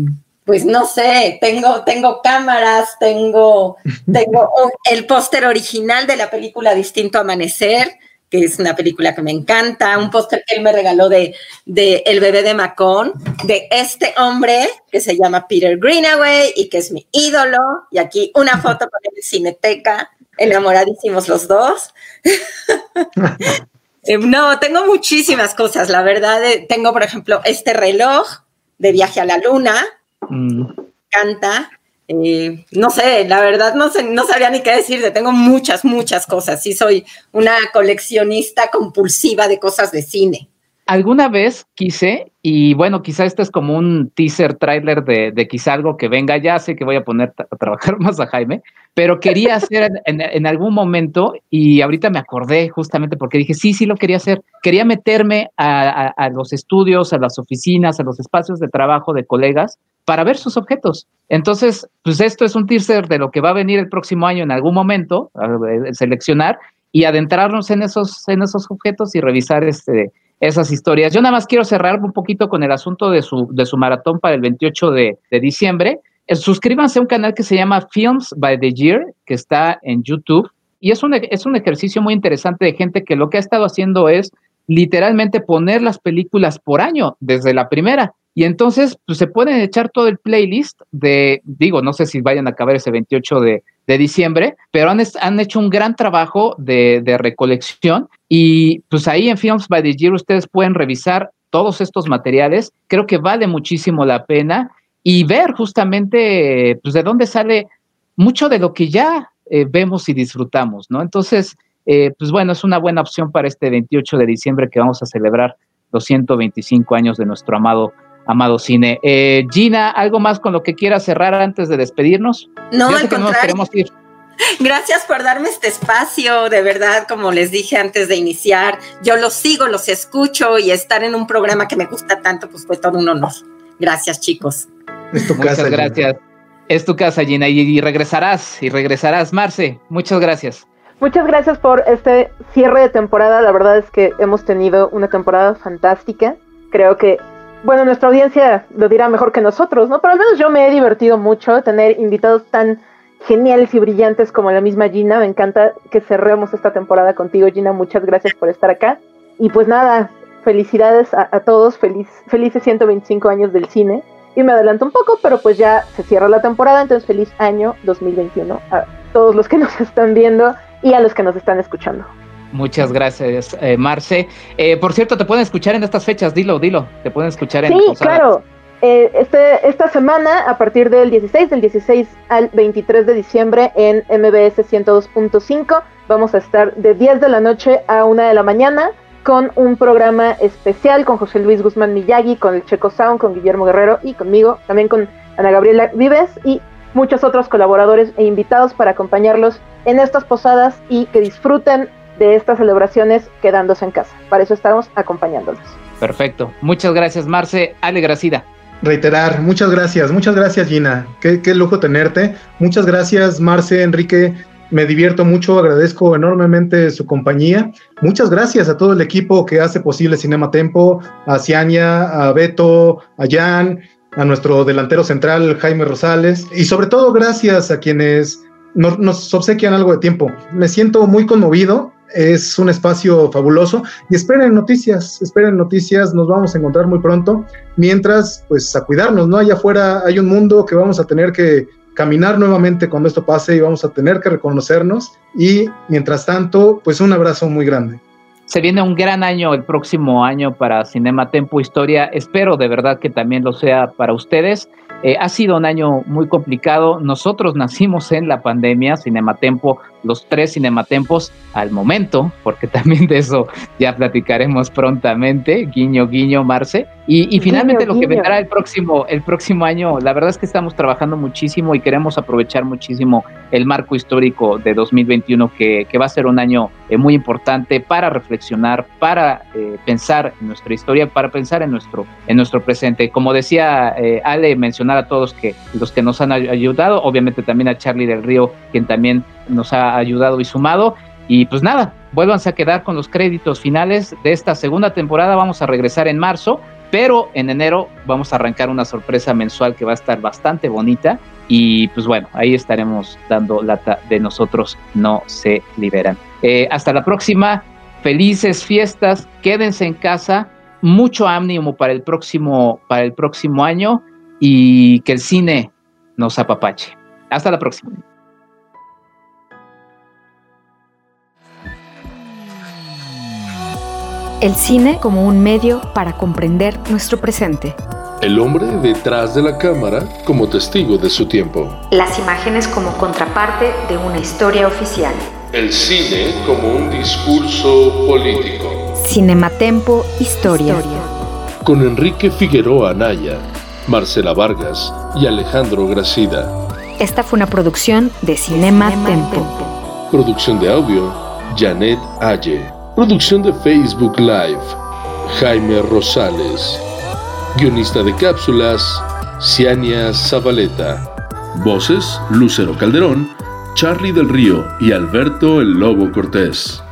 pues no sé, tengo, tengo cámaras, tengo, tengo el póster original de la película Distinto Amanecer, que es una película que me encanta, un póster que él me regaló de, de El bebé de Macón, de este hombre que se llama Peter Greenaway y que es mi ídolo, y aquí una foto con el Cineteca, enamoradísimos los dos. [LAUGHS] Eh, no, tengo muchísimas cosas, la verdad, eh, tengo por ejemplo este reloj de viaje a la luna, Mm. Canta. Eh, no sé, la verdad no sé, no sabría ni qué decirte. Tengo muchas, muchas cosas. Sí, soy una coleccionista compulsiva de cosas de cine. Alguna vez quise, y bueno, quizá este es como un teaser trailer de, de quizá algo que venga, ya sé que voy a poner a trabajar [LAUGHS] más a Jaime, pero quería hacer en, algún momento, y ahorita me acordé justamente porque dije, sí, sí lo quería hacer, quería meterme a, a los estudios, a las oficinas, a los espacios de trabajo de colegas para ver sus objetos. Entonces, pues esto es un teaser de lo que va a venir el próximo año en algún momento, seleccionar y adentrarnos en esos, en esos objetos y revisar este, esas historias. Yo nada más quiero cerrar un poquito con el asunto de su, de su maratón para el 28 de, de diciembre. Eh, suscríbanse a un canal que se llama Films by the Year, que está en YouTube. Y es un, es un ejercicio muy interesante de gente que lo que ha estado haciendo es literalmente poner las películas por año, desde la primera. Y entonces, pues se pueden echar todo el playlist de, digo, no sé si vayan a acabar ese 28 de, diciembre, pero han, han, hecho un gran trabajo de, de, recolección y pues ahí en Films by the Year ustedes pueden revisar todos estos materiales. Creo que vale muchísimo la pena y ver justamente, pues de dónde sale mucho de lo que ya eh, vemos y disfrutamos, ¿no? Entonces, eh, pues bueno, es una buena opción para este 28 de diciembre que vamos a celebrar los 125 años de nuestro amado amado cine. Eh, Gina, ¿algo más con lo que quieras cerrar antes de despedirnos? No, al contrario. [LAUGHS] Gracias por darme este espacio, de verdad, como les dije antes de iniciar, yo los sigo, los escucho y estar en un programa que me gusta tanto, pues fue todo un honor. Gracias, chicos. Es tu Muchas gracias. Es tu casa, Gina, y, regresarás, y regresarás. Marce, muchas gracias. Muchas gracias por este cierre de temporada. La verdad es que hemos tenido una temporada fantástica. Creo que bueno, nuestra audiencia lo dirá mejor que nosotros, ¿no? Pero al menos yo me he divertido mucho tener invitados tan geniales y brillantes como la misma Gina. Me encanta que cerremos esta temporada contigo, Gina. Muchas gracias por estar acá. Y pues nada, felicidades a, todos, feliz, felices 125 años del cine. Y me adelanto un poco, pero pues ya se cierra la temporada, entonces feliz año 2021 a todos los que nos están viendo y a los que nos están escuchando. Muchas gracias, eh, Marce. Eh, por cierto, te pueden escuchar en estas fechas, dilo, dilo. Te pueden escuchar en Sí, claro. Eh, este, esta semana, a partir del 16, del 16 al 23 de diciembre en MBS 102.5, vamos a estar de 10 de la noche a 1 de la mañana con un programa especial con José Luis Guzmán Miyagi, con el Checo Sound, con Guillermo Guerrero y conmigo, también con Ana Gabriela Vives y muchos otros colaboradores e invitados para acompañarlos en estas posadas y que disfruten de estas celebraciones quedándose en casa. Para eso estamos acompañándolos. Perfecto. Muchas gracias, Marce. Ale Gracida. Reiterar, muchas gracias, muchas gracias, Gina. Qué, qué lujo tenerte. Muchas gracias, Marce, Enrique. Me divierto mucho, agradezco enormemente su compañía. Muchas gracias a todo el equipo que hace posible Cinema Tempo, a Ciania, a Beto, a Jan, a nuestro delantero central Jaime Rosales y sobre todo gracias a quienes nos, nos obsequian algo de tiempo. Me siento muy conmovido es un espacio fabuloso y esperen noticias, esperen noticias, nos vamos a encontrar muy pronto. Mientras, pues a cuidarnos, ¿no? Allá afuera hay un mundo que vamos a tener que caminar nuevamente cuando esto pase y vamos a tener que reconocernos y mientras tanto, pues un abrazo muy grande. Se viene un gran año el próximo año para Cinema Tempo Historia. Espero de verdad que también lo sea para ustedes. Eh, ha sido un año muy complicado. Nosotros nacimos en la pandemia, Cinematempo, los tres Cinematempos al momento, porque [LAUGHS] también de eso ya platicaremos prontamente, guiño, guiño, Marce. Y, finalmente lo que vendrá el próximo, el próximo año, la verdad es que estamos trabajando muchísimo y queremos aprovechar muchísimo el marco histórico de 2021, que, que va a ser un año eh, muy importante para reflexionar, para eh, pensar en nuestra historia, para pensar en nuestro, en nuestro presente. Como decía Ale, mencionar a todos que, los que nos han ayudado, obviamente también a Charlie del Río, quien también nos ha ayudado y sumado. Y pues nada, vuélvanse a quedar con los créditos finales de esta segunda temporada. Vamos a regresar en marzo, pero en enero vamos a arrancar una sorpresa mensual que va a estar bastante bonita. Y pues bueno, ahí estaremos dando lata de nosotros, no se liberan. Eh, hasta la próxima, felices fiestas, quédense en casa, mucho ánimo para el próximo, para el próximo año y que el cine nos apapache. Hasta la próxima. El cine como un medio para comprender nuestro presente. El hombre detrás de la cámara como testigo de su tiempo. Las imágenes como contraparte de una historia oficial. El cine como un discurso político. Cinematempo Historia. Con Enrique Figueroa Anaya Marcela Vargas y Alejandro Gracida. Esta fue una producción de Cinema, Tempo. Producción de audio, Janet Aye. Producción de Facebook Live, Jaime Rosales. Guionista de cápsulas, Ciania Zabaleta. Voces, Lucero Calderón, Charlie del Río y Alberto el Lobo Cortés.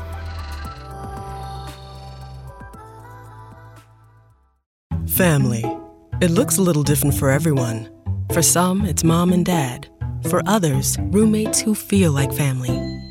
Family. It looks a little different for everyone. For some, it's mom and dad. For others, roommates who feel like family.